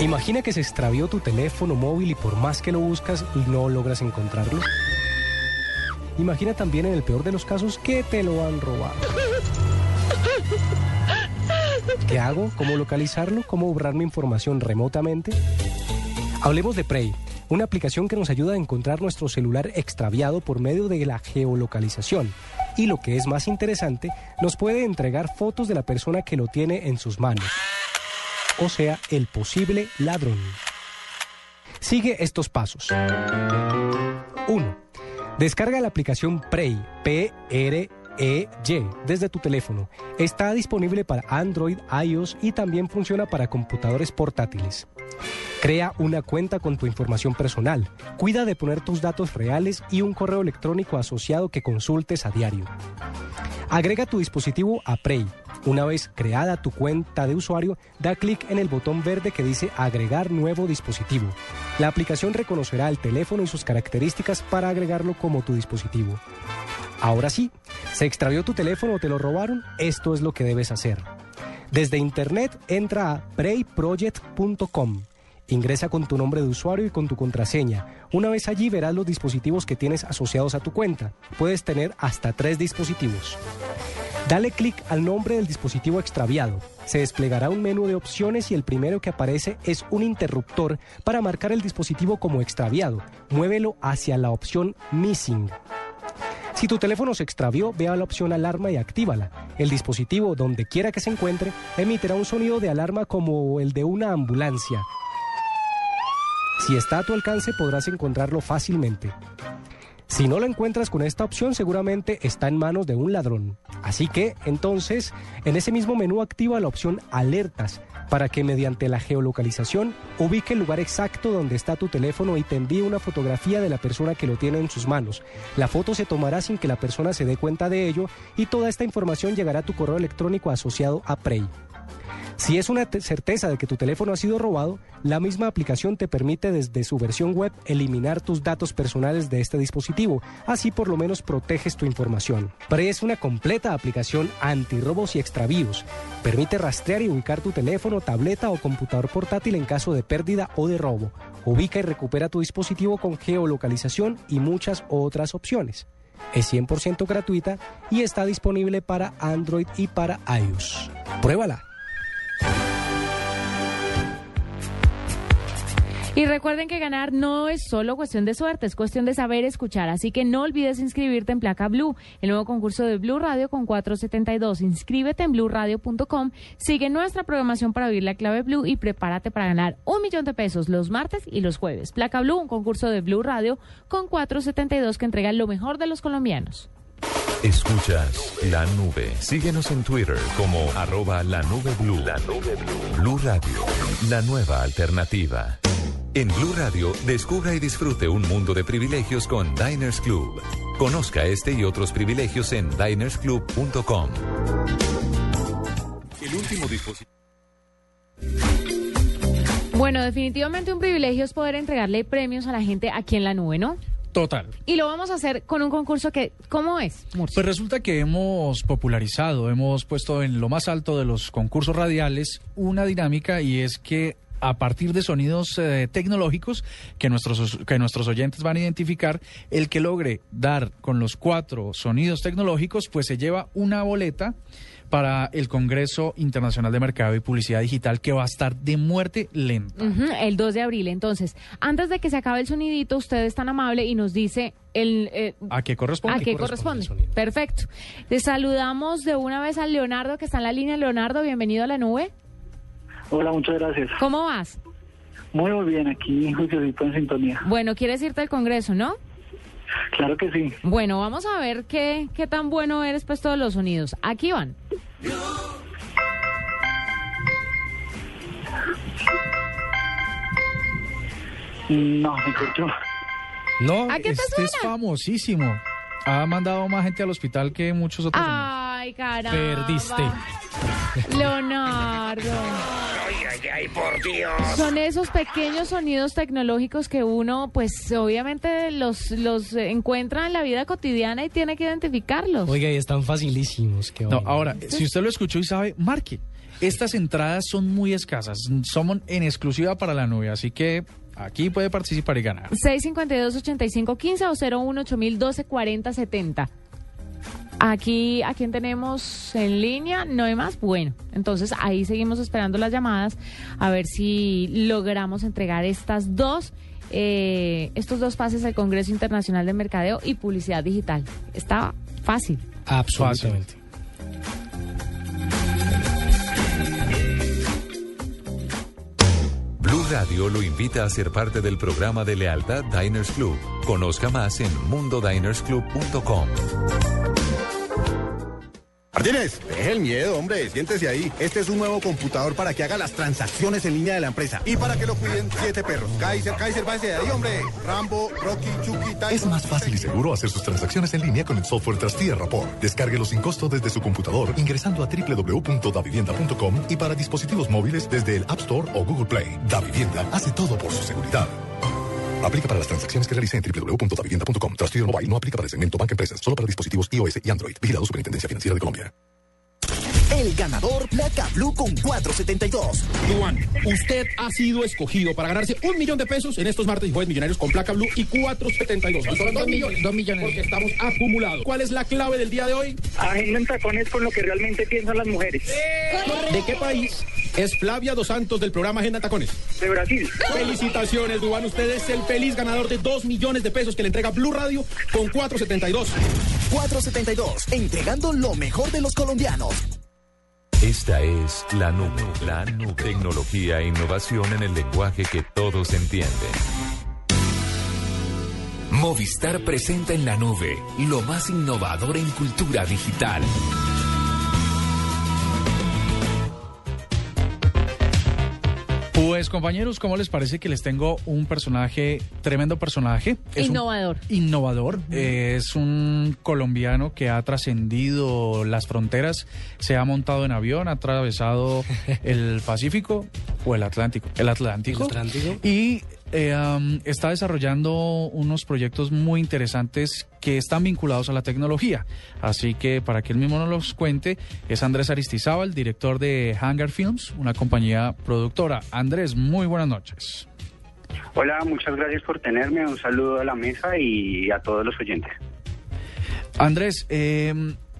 Imagina que se extravió tu teléfono móvil y por más que lo buscas no logras encontrarlo. Imagina también en el peor de los casos que te lo han robado. *laughs* ¿Qué hago? ¿Cómo localizarlo? ¿Cómo borrar mi información remotamente? Hablemos de Prey, una aplicación que nos ayuda a encontrar nuestro celular extraviado por medio de la geolocalización. Y lo que es más interesante, nos puede entregar fotos de la persona que lo tiene en sus manos. O sea, el posible ladrón. Sigue estos pasos. 1. Descarga la aplicación Prey, P-R-E-Y, desde tu teléfono. Está disponible para Android, iOS y también funciona para computadores portátiles. Crea una cuenta con tu información personal. Cuida de poner tus datos reales y un correo electrónico asociado que consultes a diario. Agrega tu dispositivo a Prey. Una vez creada tu cuenta de usuario, da clic en el botón verde que dice Agregar nuevo dispositivo. La aplicación reconocerá el teléfono y sus características para agregarlo como tu dispositivo. Ahora sí, ¿se extravió tu teléfono o te lo robaron? Esto es lo que debes hacer. Desde internet entra a preyproject.com. Ingresa con tu nombre de usuario y con tu contraseña. Una vez allí verás los dispositivos que tienes asociados a tu cuenta. Puedes tener hasta tres dispositivos. Dale clic al nombre del dispositivo extraviado. Se desplegará un menú de opciones y el primero que aparece es un interruptor para marcar el dispositivo como extraviado. Muévelo hacia la opción Missing. Si tu teléfono se extravió, ve a la opción alarma y actívala. El dispositivo, donde quiera que se encuentre, emitirá un sonido de alarma como el de una ambulancia. Si está a tu alcance podrás encontrarlo fácilmente. Si no lo encuentras con esta opción, seguramente está en manos de un ladrón. Así que, entonces, en ese mismo menú activa la opción Alertas para que mediante la geolocalización ubique el lugar exacto donde está tu teléfono y te envíe una fotografía de la persona que lo tiene en sus manos. La foto se tomará sin que la persona se dé cuenta de ello y toda esta información llegará a tu correo electrónico asociado a Prey. Si es una te- certeza de que tu teléfono ha sido robado, la misma aplicación te permite desde su versión web eliminar tus datos personales de este dispositivo. Así por lo menos proteges tu información. Prey es una completa aplicación antirrobos y extravíos. Permite rastrear y ubicar tu teléfono, tableta o computador portátil en caso de pérdida o de robo. Ubica y recupera tu dispositivo con geolocalización y muchas otras opciones. Es 100% gratuita y está disponible para Android y para iOS. Pruébala. Y recuerden que ganar no es solo cuestión de suerte, es cuestión de saber escuchar. Así que no olvides inscribirte en Placa Blue, el nuevo concurso de Blue Radio con 472. Inscríbete en bluradio.com, sigue nuestra programación para oír la clave Blue y prepárate para ganar un millón de pesos los martes y los jueves. Placa Blue, un concurso de Blue Radio con 472 que entrega lo mejor de los colombianos. Escuchas la nube. Síguenos en Twitter como arroba la nube blue. La nube. Blue Radio, la nueva alternativa. En Blue Radio, descubra y disfrute un mundo de privilegios con Diners Club. Conozca este y otros privilegios en dinersclub.com. El último dispositivo. Bueno, definitivamente un privilegio es poder entregarle premios a la gente aquí en la nube, ¿no? Total. Y lo vamos a hacer con un concurso que, ¿cómo es? Pues resulta que hemos popularizado, hemos puesto en lo más alto de los concursos radiales una dinámica y es que a partir de sonidos eh, tecnológicos que nuestros, que nuestros oyentes van a identificar, el que logre dar con los cuatro sonidos tecnológicos, pues se lleva una boleta para el Congreso Internacional de Mercado y Publicidad Digital que va a estar de muerte lenta. El 2 de abril. Entonces, antes de que se acabe el sonidito, usted es tan amable y nos dice el... eh, ¿A qué corresponde? ¿A qué corresponde? Perfecto. Le saludamos de una vez a Leonardo, que está en la línea. Leonardo, bienvenido a la nube. Hola, muchas gracias. ¿Cómo vas? Muy, muy bien, aquí juiciosito en sintonía. Bueno, quieres irte al Congreso, ¿no? Claro que sí. Bueno, vamos a ver qué, qué tan bueno eres pues todos los sonidos. Aquí van. No, me cortó. No, ¿A qué te este es suena? famosísimo. Ha mandado más gente al hospital que muchos otros. Ay, caramba. Perdiste. Leonardo. Ay, ay, ay, por Dios. Son esos pequeños sonidos tecnológicos que uno, pues obviamente los, los encuentra en la vida cotidiana y tiene que identificarlos. Oiga, y están facilísimos. qué No, ahora, si usted lo escuchó y sabe, marque. Estas entradas son muy escasas, son en exclusiva para la nube, así que aquí puede participar y ganar. 652-8515 o 018-1240-70. Aquí, ¿a quién tenemos en línea? No hay más. Bueno, entonces ahí seguimos esperando las llamadas a ver si logramos entregar estas dos, eh, estos dos pases al Congreso Internacional de Mercadeo y Publicidad Digital. Está fácil. Absolutamente. Blue Radio lo invita a ser parte del programa de lealtad Diners Club. Conozca más en mundodinersclub.com. Martínez, deje el miedo, hombre, siéntese ahí. Este es un nuevo computador para que haga las transacciones en línea de la empresa y para que lo cuiden siete perros. Kaiser, Kaiser, váyase de ahí, hombre. Rambo, Rocky, Chucky, Tyson. Es más fácil y seguro hacer sus transacciones en línea con el software Trastía Rapport. Descárguelo sin costo desde su computador ingresando a www.davivienda.com y para dispositivos móviles desde el App Store o Google Play. Da Vivienda hace todo por su seguridad. Aplica para las transacciones que realice en www.davivienda.com. Trustee Mobile no aplica para el segmento Banca Empresas, solo para dispositivos iOS y Android. Vigilado Superintendencia Financiera de Colombia. El ganador Placa Blue con 472. Duan, usted ha sido escogido para ganarse un millón de pesos en estos martes y jueves millonarios con placa blue y 472. Son dos millones. Dos millones. Porque estamos acumulados. ¿Cuál es la clave del día de hoy? Agenda en tacones con lo que realmente piensan las mujeres. ¿De qué país es Flavia Dos Santos del programa Agenda en Tacones? De Brasil. Felicitaciones, Duan. Usted es el feliz ganador de dos millones de pesos que le entrega Blue Radio con 472. 472, entregando lo mejor de los colombianos. Esta es la nube, la nube. Tecnología e innovación en el lenguaje que todos entienden. Movistar presenta en la nube lo más innovador en cultura digital. Pues compañeros, ¿cómo les parece que les tengo un personaje, tremendo personaje? Es un Innovador. innovador. Es un colombiano que ha trascendido las fronteras, se ha montado en avión, ha atravesado *laughs* el Pacífico o el Atlántico. El Atlántico. El Atlántico. Y eh, um, está desarrollando unos proyectos muy interesantes que están vinculados a la tecnología. Así que para que él mismo nos los cuente, es Andrés Aristizábal, director de Hangar Films, una compañía productora. Andrés, muy buenas noches. Hola, muchas gracias por tenerme. Un saludo a la mesa y a todos los oyentes. Andrés, eh,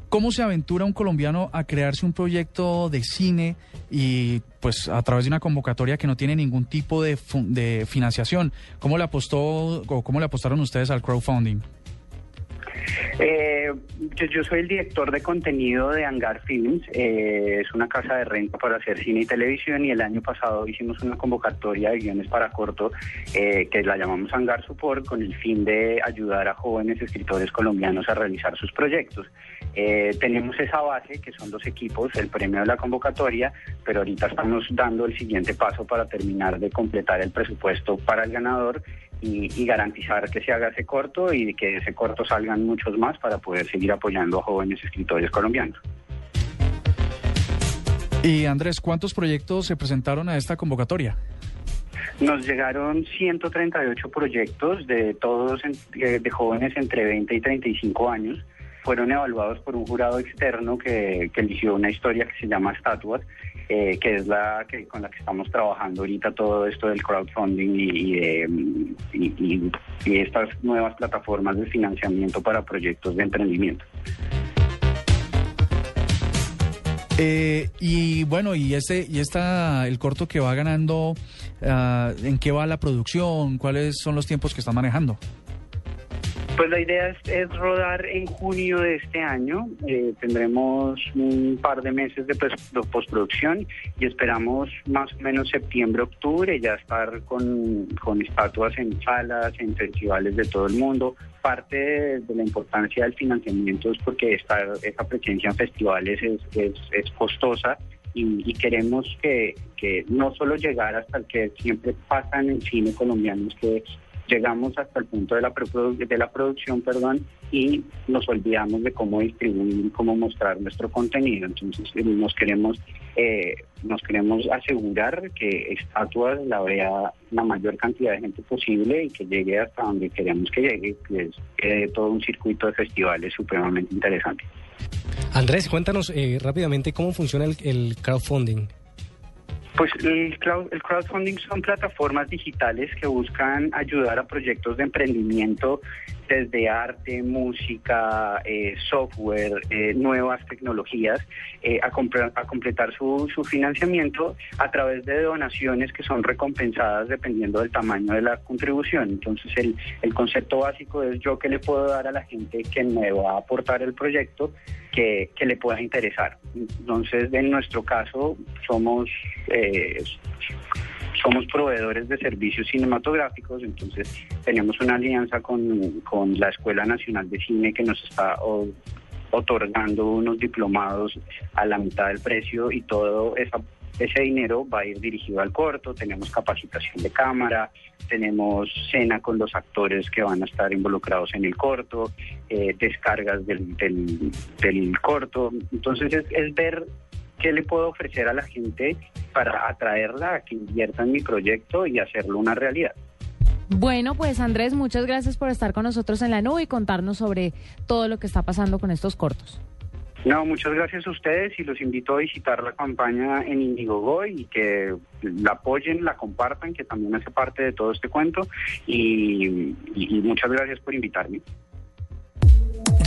¿cómo se aventura un colombiano a crearse un proyecto de cine y pues a través de una convocatoria que no tiene ningún tipo de, de financiación? ¿Cómo le apostó o cómo le apostaron ustedes al crowdfunding? Eh, yo, yo soy el director de contenido de Hangar Films. eh, es una casa de renta para hacer cine y televisión y el año pasado hicimos una convocatoria de guiones para corto eh, que la llamamos Hangar Support con el fin de ayudar a jóvenes escritores colombianos a realizar sus proyectos. Eh, tenemos esa base que son dos equipos, el premio de la convocatoria, pero ahorita estamos dando el siguiente paso para terminar de completar el presupuesto para el ganador y, y garantizar que se haga ese corto y que de ese corto salgan muchos más para poder seguir apoyando a jóvenes escritores colombianos. Y Andrés, ¿cuántos proyectos se presentaron a esta convocatoria? Nos llegaron 138 proyectos de todos en- eh, de jóvenes entre 20 y 35 años. Fueron evaluados por un jurado externo que, que eligió una historia que se llama Estatuas, eh, que es la que con la que estamos trabajando ahorita todo esto del crowdfunding y, y, de, y- estas nuevas plataformas de financiamiento para proyectos de emprendimiento. Eh, y bueno, y este, y esta, el corto que va ganando, ah, ¿en qué va la producción? ¿Cuáles son los tiempos que están manejando? Pues la idea es, rodar en junio de este año. Eh, tendremos un par de meses de, pos- de postproducción y esperamos más o menos septiembre, octubre ya estar con, estatuas en salas, en festivales de todo el mundo. Parte de, la importancia del financiamiento es porque esta, presencia en festivales es, costosa y, queremos que, que no solo llegar hasta el que siempre pasa en cine colombiano, que llegamos hasta el punto de la, de la producción perdón, y nos olvidamos de cómo distribuir y cómo mostrar nuestro contenido. Entonces eh, nos queremos, eh, nos queremos asegurar que Estatuas la vea la mayor cantidad de gente posible y que llegue hasta donde queremos que llegue, que es todo un circuito de festivales supremamente interesante. Andrés, cuéntanos eh, rápidamente cómo funciona el crowdfunding. Pues el, crowd- el crowdfunding son plataformas digitales que buscan ayudar a proyectos de emprendimiento desde arte, música, eh, software, eh, nuevas tecnologías, eh, a, completar su, financiamiento a través de donaciones que son recompensadas dependiendo del tamaño de la contribución. Entonces el, concepto básico es yo que le puedo dar a la gente que me va a aportar el proyecto que le pueda interesar. Entonces en nuestro caso somos... somos proveedores de servicios cinematográficos, entonces tenemos una alianza con, con la Escuela Nacional de Cine que nos está otorgando unos diplomados a la mitad del precio y todo esa, ese dinero va a ir dirigido al corto. Tenemos capacitación de cámara, tenemos cena con los actores que van a estar involucrados en el corto, eh, descargas del, del, del corto. Entonces es, es ver qué le puedo ofrecer a la gente para atraerla a que invierta en mi proyecto y hacerlo una realidad. Bueno, pues Andrés, muchas gracias por estar con nosotros en la nube y contarnos sobre todo lo que está pasando con estos cortos. No, muchas gracias a ustedes y los invito a visitar la campaña en Indiegogo y que la apoyen, la compartan, que también hace parte de todo este cuento y, y- y muchas gracias por invitarme.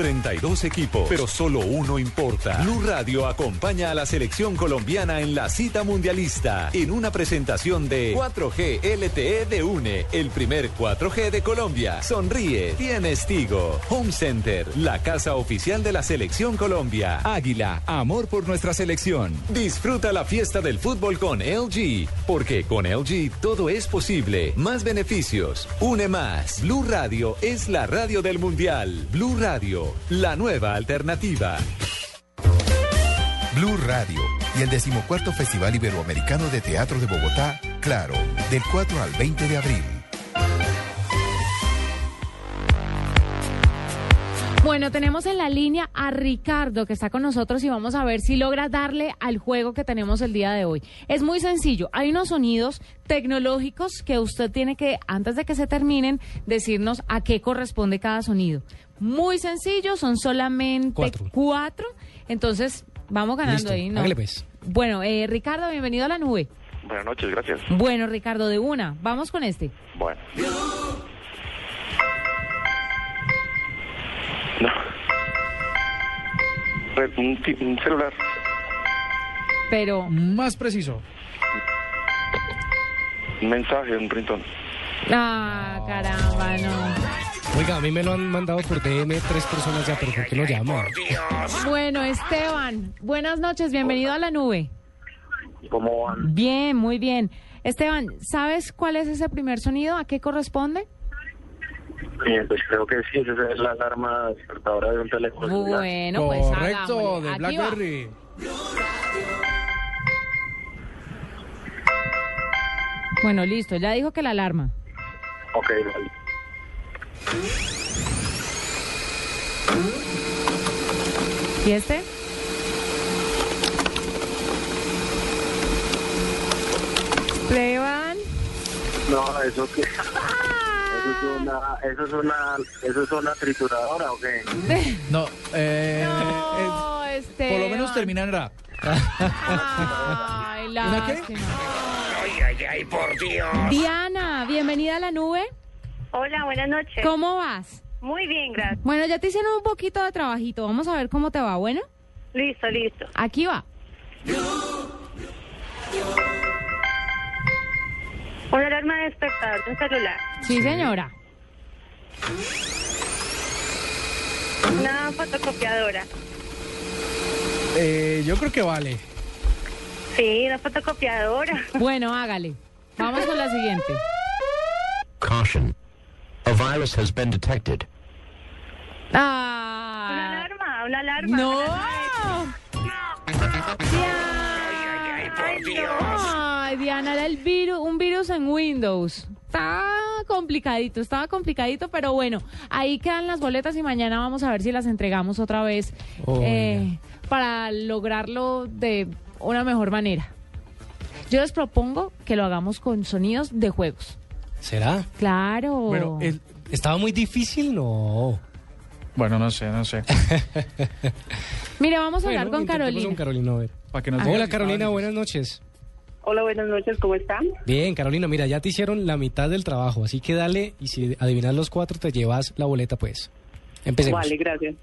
32 equipos, pero solo uno importa. Blue Radio acompaña a la selección colombiana en la cita mundialista en una presentación de 4G LTE de UNE, el primer 4G de Colombia. Sonríe, tienes Tigo. Home Center, la casa oficial de la selección Colombia. Águila, amor por nuestra selección. Disfruta la fiesta del fútbol con LG, porque con LG todo es posible. Más beneficios, une más. Blue Radio es la radio del mundial. Blue Radio, la nueva alternativa. Blue Radio y el decimocuarto Festival Iberoamericano de Teatro de Bogotá, Claro, del 4 al 20 de abril. Bueno, tenemos en la línea a Ricardo que está con nosotros y vamos a ver si logra darle al juego que tenemos el día de hoy. Es muy sencillo, hay unos sonidos tecnológicos que usted tiene que, antes de que se terminen, decirnos a qué corresponde cada sonido. Muy sencillo, son solamente Cuatro. cuatro. Entonces, vamos ganando Listo, ahí, ¿no? hágale pues. Bueno, eh, Ricardo, bienvenido a la nube. Buenas noches, gracias. Bueno, Ricardo, de una, vamos con este. Bueno. No. Un, celular. Pero. Más preciso. Un mensaje, un rintón. Ah, caramba, no. Oiga, a mí me lo han mandado por DM tres personas ya, pero ¿por qué no llaman? Bueno, Esteban, buenas noches, bienvenido a la nube. ¿Cómo van? Bien, muy bien. Esteban, ¿sabes cuál es ese primer sonido? ¿A qué corresponde? Eh, pues creo que sí, esa es la alarma despertadora de un teléfono. celular. Bueno, pues Correcto, hagámosle. de Aquí va. BlackBerry. Bueno, listo, ya dijo que la alarma. Ok, vale. ¿Y este? Esteban. No, eso que... *laughs* Eso es una, eso es una, eso es una trituradora, ¿o qué? *laughs* No, eh, No, *laughs* por lo menos termina en rap. Ay, *laughs* ¿Una qué? Ay, ay, ay, por Dios. Diana, bienvenida a la nube. Hola, buenas noches. ¿Cómo vas? Muy bien, gracias. Bueno, ya te hicieron un poquito de trabajito. Vamos a ver cómo te va, ¿bueno? Listo, listo. Aquí va. Una alarma de despertador de un celular. Sí, señora. Una fotocopiadora. Eh, yo creo que vale. Sí, una fotocopiadora. *laughs* Bueno, hágale. Vamos con la siguiente. Caution. A virus has been detected. Ah. Una alarma, una alarma. No. Por Dios. Ay, Diana, era el virus, un virus en Windows. Está complicadito, estaba complicadito, pero bueno, ahí quedan las boletas y mañana vamos a ver si las entregamos otra vez Oiga. eh, para lograrlo de una mejor manera. Yo les propongo que lo hagamos con sonidos de juegos. ¿Será? Claro. Bueno, el- ¿estaba muy difícil? No. Bueno, no sé, no sé. *laughs* Mira, vamos a Bueno, hablar con Carolina. con Carolina, a ver. Para que nos Hola Carolina, buenas noches. Hola, buenas noches, ¿cómo están? Bien, Carolina, mira, ya te hicieron la mitad del trabajo, así que dale y si adivinas los cuatro te llevas la boleta, pues. Empecemos. Vale, gracias.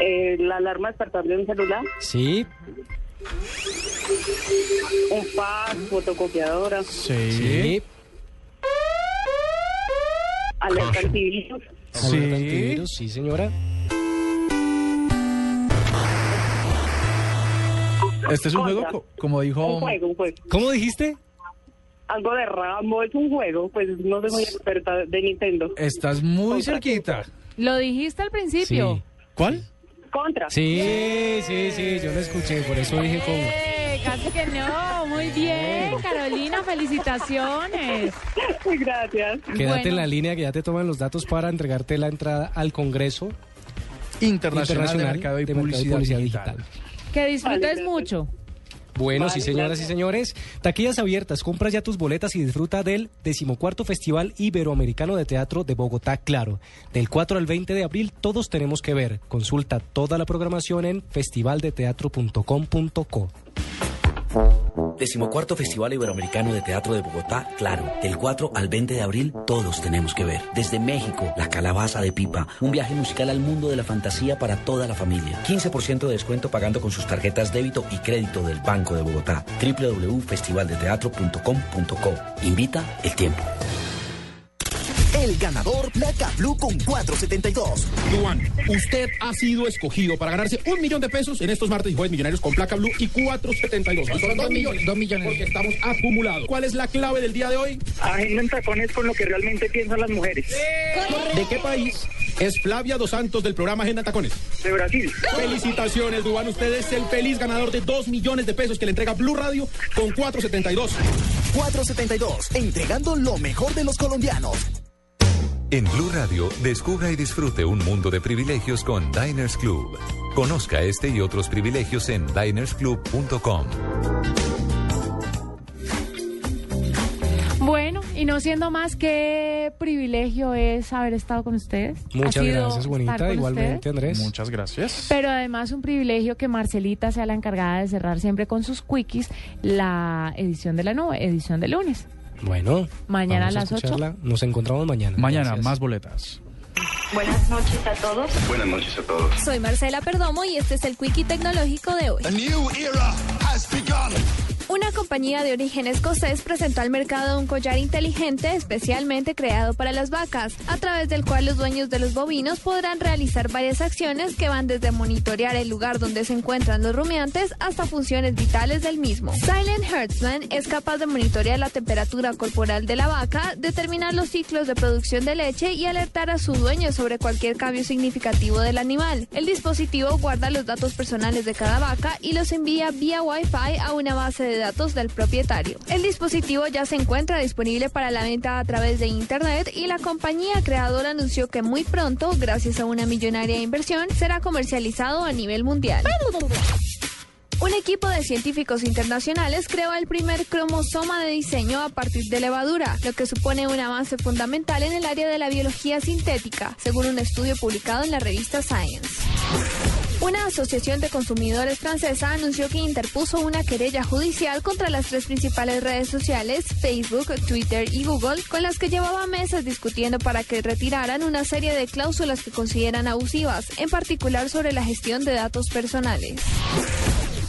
Eh, la alarma despertable de un celular, Sí, un fax, fotocopiadora, sí, alerta antivirus, sí. antivirus, sí, señora. Este es un juego, Contra. como dijo... un juego, un juego. ¿Cómo dijiste? Algo de Rambo, es un juego, pues no soy muy experta de Nintendo. Estás muy cerquita. Lo dijiste al principio. ¿Cuál? Contra. Sí, sí, sí, yo lo escuché, por eso dije. Eh, casi que no. Muy bien, Carolina, felicitaciones. *laughs* Gracias. Quédate Bueno. en la línea que ya te toman los datos para entregarte la entrada al Congreso Internacional, de Mercado y Publicidad Digital. Que disfrutes mucho. Bueno, Vale, sí, señoras gracias. y señores. Taquillas abiertas, compra ya tus boletas y disfruta del decimocuarto Festival Iberoamericano de Teatro de Bogotá, claro. Del 4 al 20 de abril, todos tenemos que ver. Consulta toda la programación en festivaldeteatro.com.co. Decimocuarto Festival Iberoamericano de Teatro de Bogotá, claro. Del 4 al 20 de abril, todos tenemos que ver. Desde México, La Calabaza de Pipa. Un viaje musical al mundo de la fantasía para toda la familia. 15% de descuento pagando con sus tarjetas débito y crédito del Banco de Bogotá. www.festivaldeteatro.com.co. Invita el tiempo. El ganador Placa Blue con 472. Duan, usted ha sido escogido para ganarse un millón de pesos en estos martes y jueves millonarios con placa blue y 472. Hoy son dos millones. Dos millones. Porque estamos acumulados. ¿Cuál es la clave del día de hoy? Agenden tacones con lo que realmente piensan las mujeres. ¿De qué país es Flavia Dos Santos del programa Agenda Tacones? De Brasil. Felicitaciones, Duan. Usted es el feliz ganador de dos millones de pesos que le entrega Blue Radio con 472. 472. Entregando lo mejor de los colombianos. En Blue Radio, descubra y disfrute un mundo de privilegios con Diners Club. Conozca este y otros privilegios en dinersclub.com. Bueno, y no siendo más, qué privilegio es haber estado con ustedes. Ha Muchas gracias, bonita. Igualmente, ustedes. Andrés. Muchas gracias. Pero además un privilegio que Marcelita sea la encargada de cerrar siempre con sus quickies la edición de la nube, edición de lunes. Bueno, Mañana vamos a las ocho. escucharla. Nos encontramos mañana. Mañana, Gracias. más boletas. Buenas noches a todos. Buenas noches a todos. Soy Marcela Perdomo y este es el Quickie Tecnológico de hoy. Una compañía de origen escocés presentó al mercado un collar inteligente especialmente creado para las vacas, a través del cual los dueños de los bovinos podrán realizar varias acciones que van desde monitorear el lugar donde se encuentran los rumiantes hasta funciones vitales del mismo. Silent Herdsman es capaz de monitorear la temperatura corporal de la vaca, determinar los ciclos de producción de leche y alertar a su dueño sobre cualquier cambio significativo del animal. El dispositivo guarda los datos personales de cada vaca y los envía vía Wi-Fi a una base de datos del propietario. El dispositivo ya se encuentra disponible para la venta a través de Internet y la compañía creadora anunció que muy pronto, gracias a una millonaria inversión, será comercializado a nivel mundial. Un equipo de científicos internacionales creó el primer cromosoma de diseño a partir de levadura, lo que supone un avance fundamental en el área de la biología sintética, según un estudio publicado en la revista Science. Una asociación de consumidores francesa anunció que interpuso una querella judicial contra las tres principales redes sociales, Facebook, Twitter y Google, con las que llevaba meses discutiendo para que retiraran una serie de cláusulas que consideran abusivas, en particular sobre la gestión de datos personales.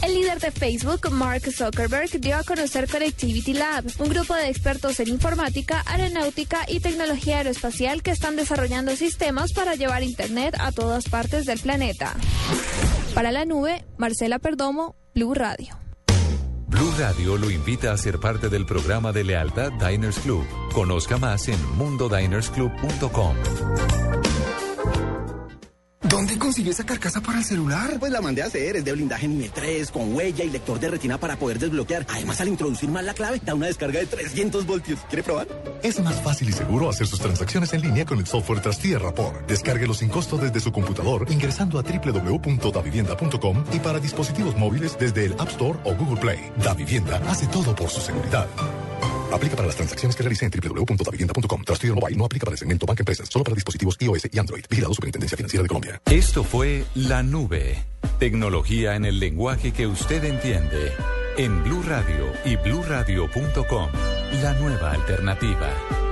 El líder de Facebook, Mark Zuckerberg, dio a conocer Connectivity Lab, un grupo de expertos en informática, aeronáutica y tecnología aeroespacial que están desarrollando sistemas para llevar Internet a todas partes del planeta. Para la nube, Marcela Perdomo, Blue Radio. Blue Radio lo invita a ser parte del programa de lealtad Diners Club. Conozca más en mundodinersclub.com. ¿Dónde consiguió esa carcasa para el celular? Pues la mandé a hacer, es de blindaje M3, con huella y lector de retina para poder desbloquear. Además, al introducir mal la clave, da una descarga de 300 voltios. ¿Quiere probar? Es más fácil y seguro hacer sus transacciones en línea con el software Trastilla Rapport. Descárguelo sin costo desde su computador ingresando a www.davivienda.com y para dispositivos móviles desde el App Store o Google Play. Da Vivienda hace todo por su seguridad. Aplica para las transacciones que realice en www.davivienda.com. Trastilla Mobile no aplica para el segmento Banca Empresas, solo para dispositivos iOS y Android. Vigilado Superintendencia Financiera de Colombia. Esto fue La Nube. Tecnología en el lenguaje que usted entiende. En Blue Radio y bluradio.com, la nueva alternativa.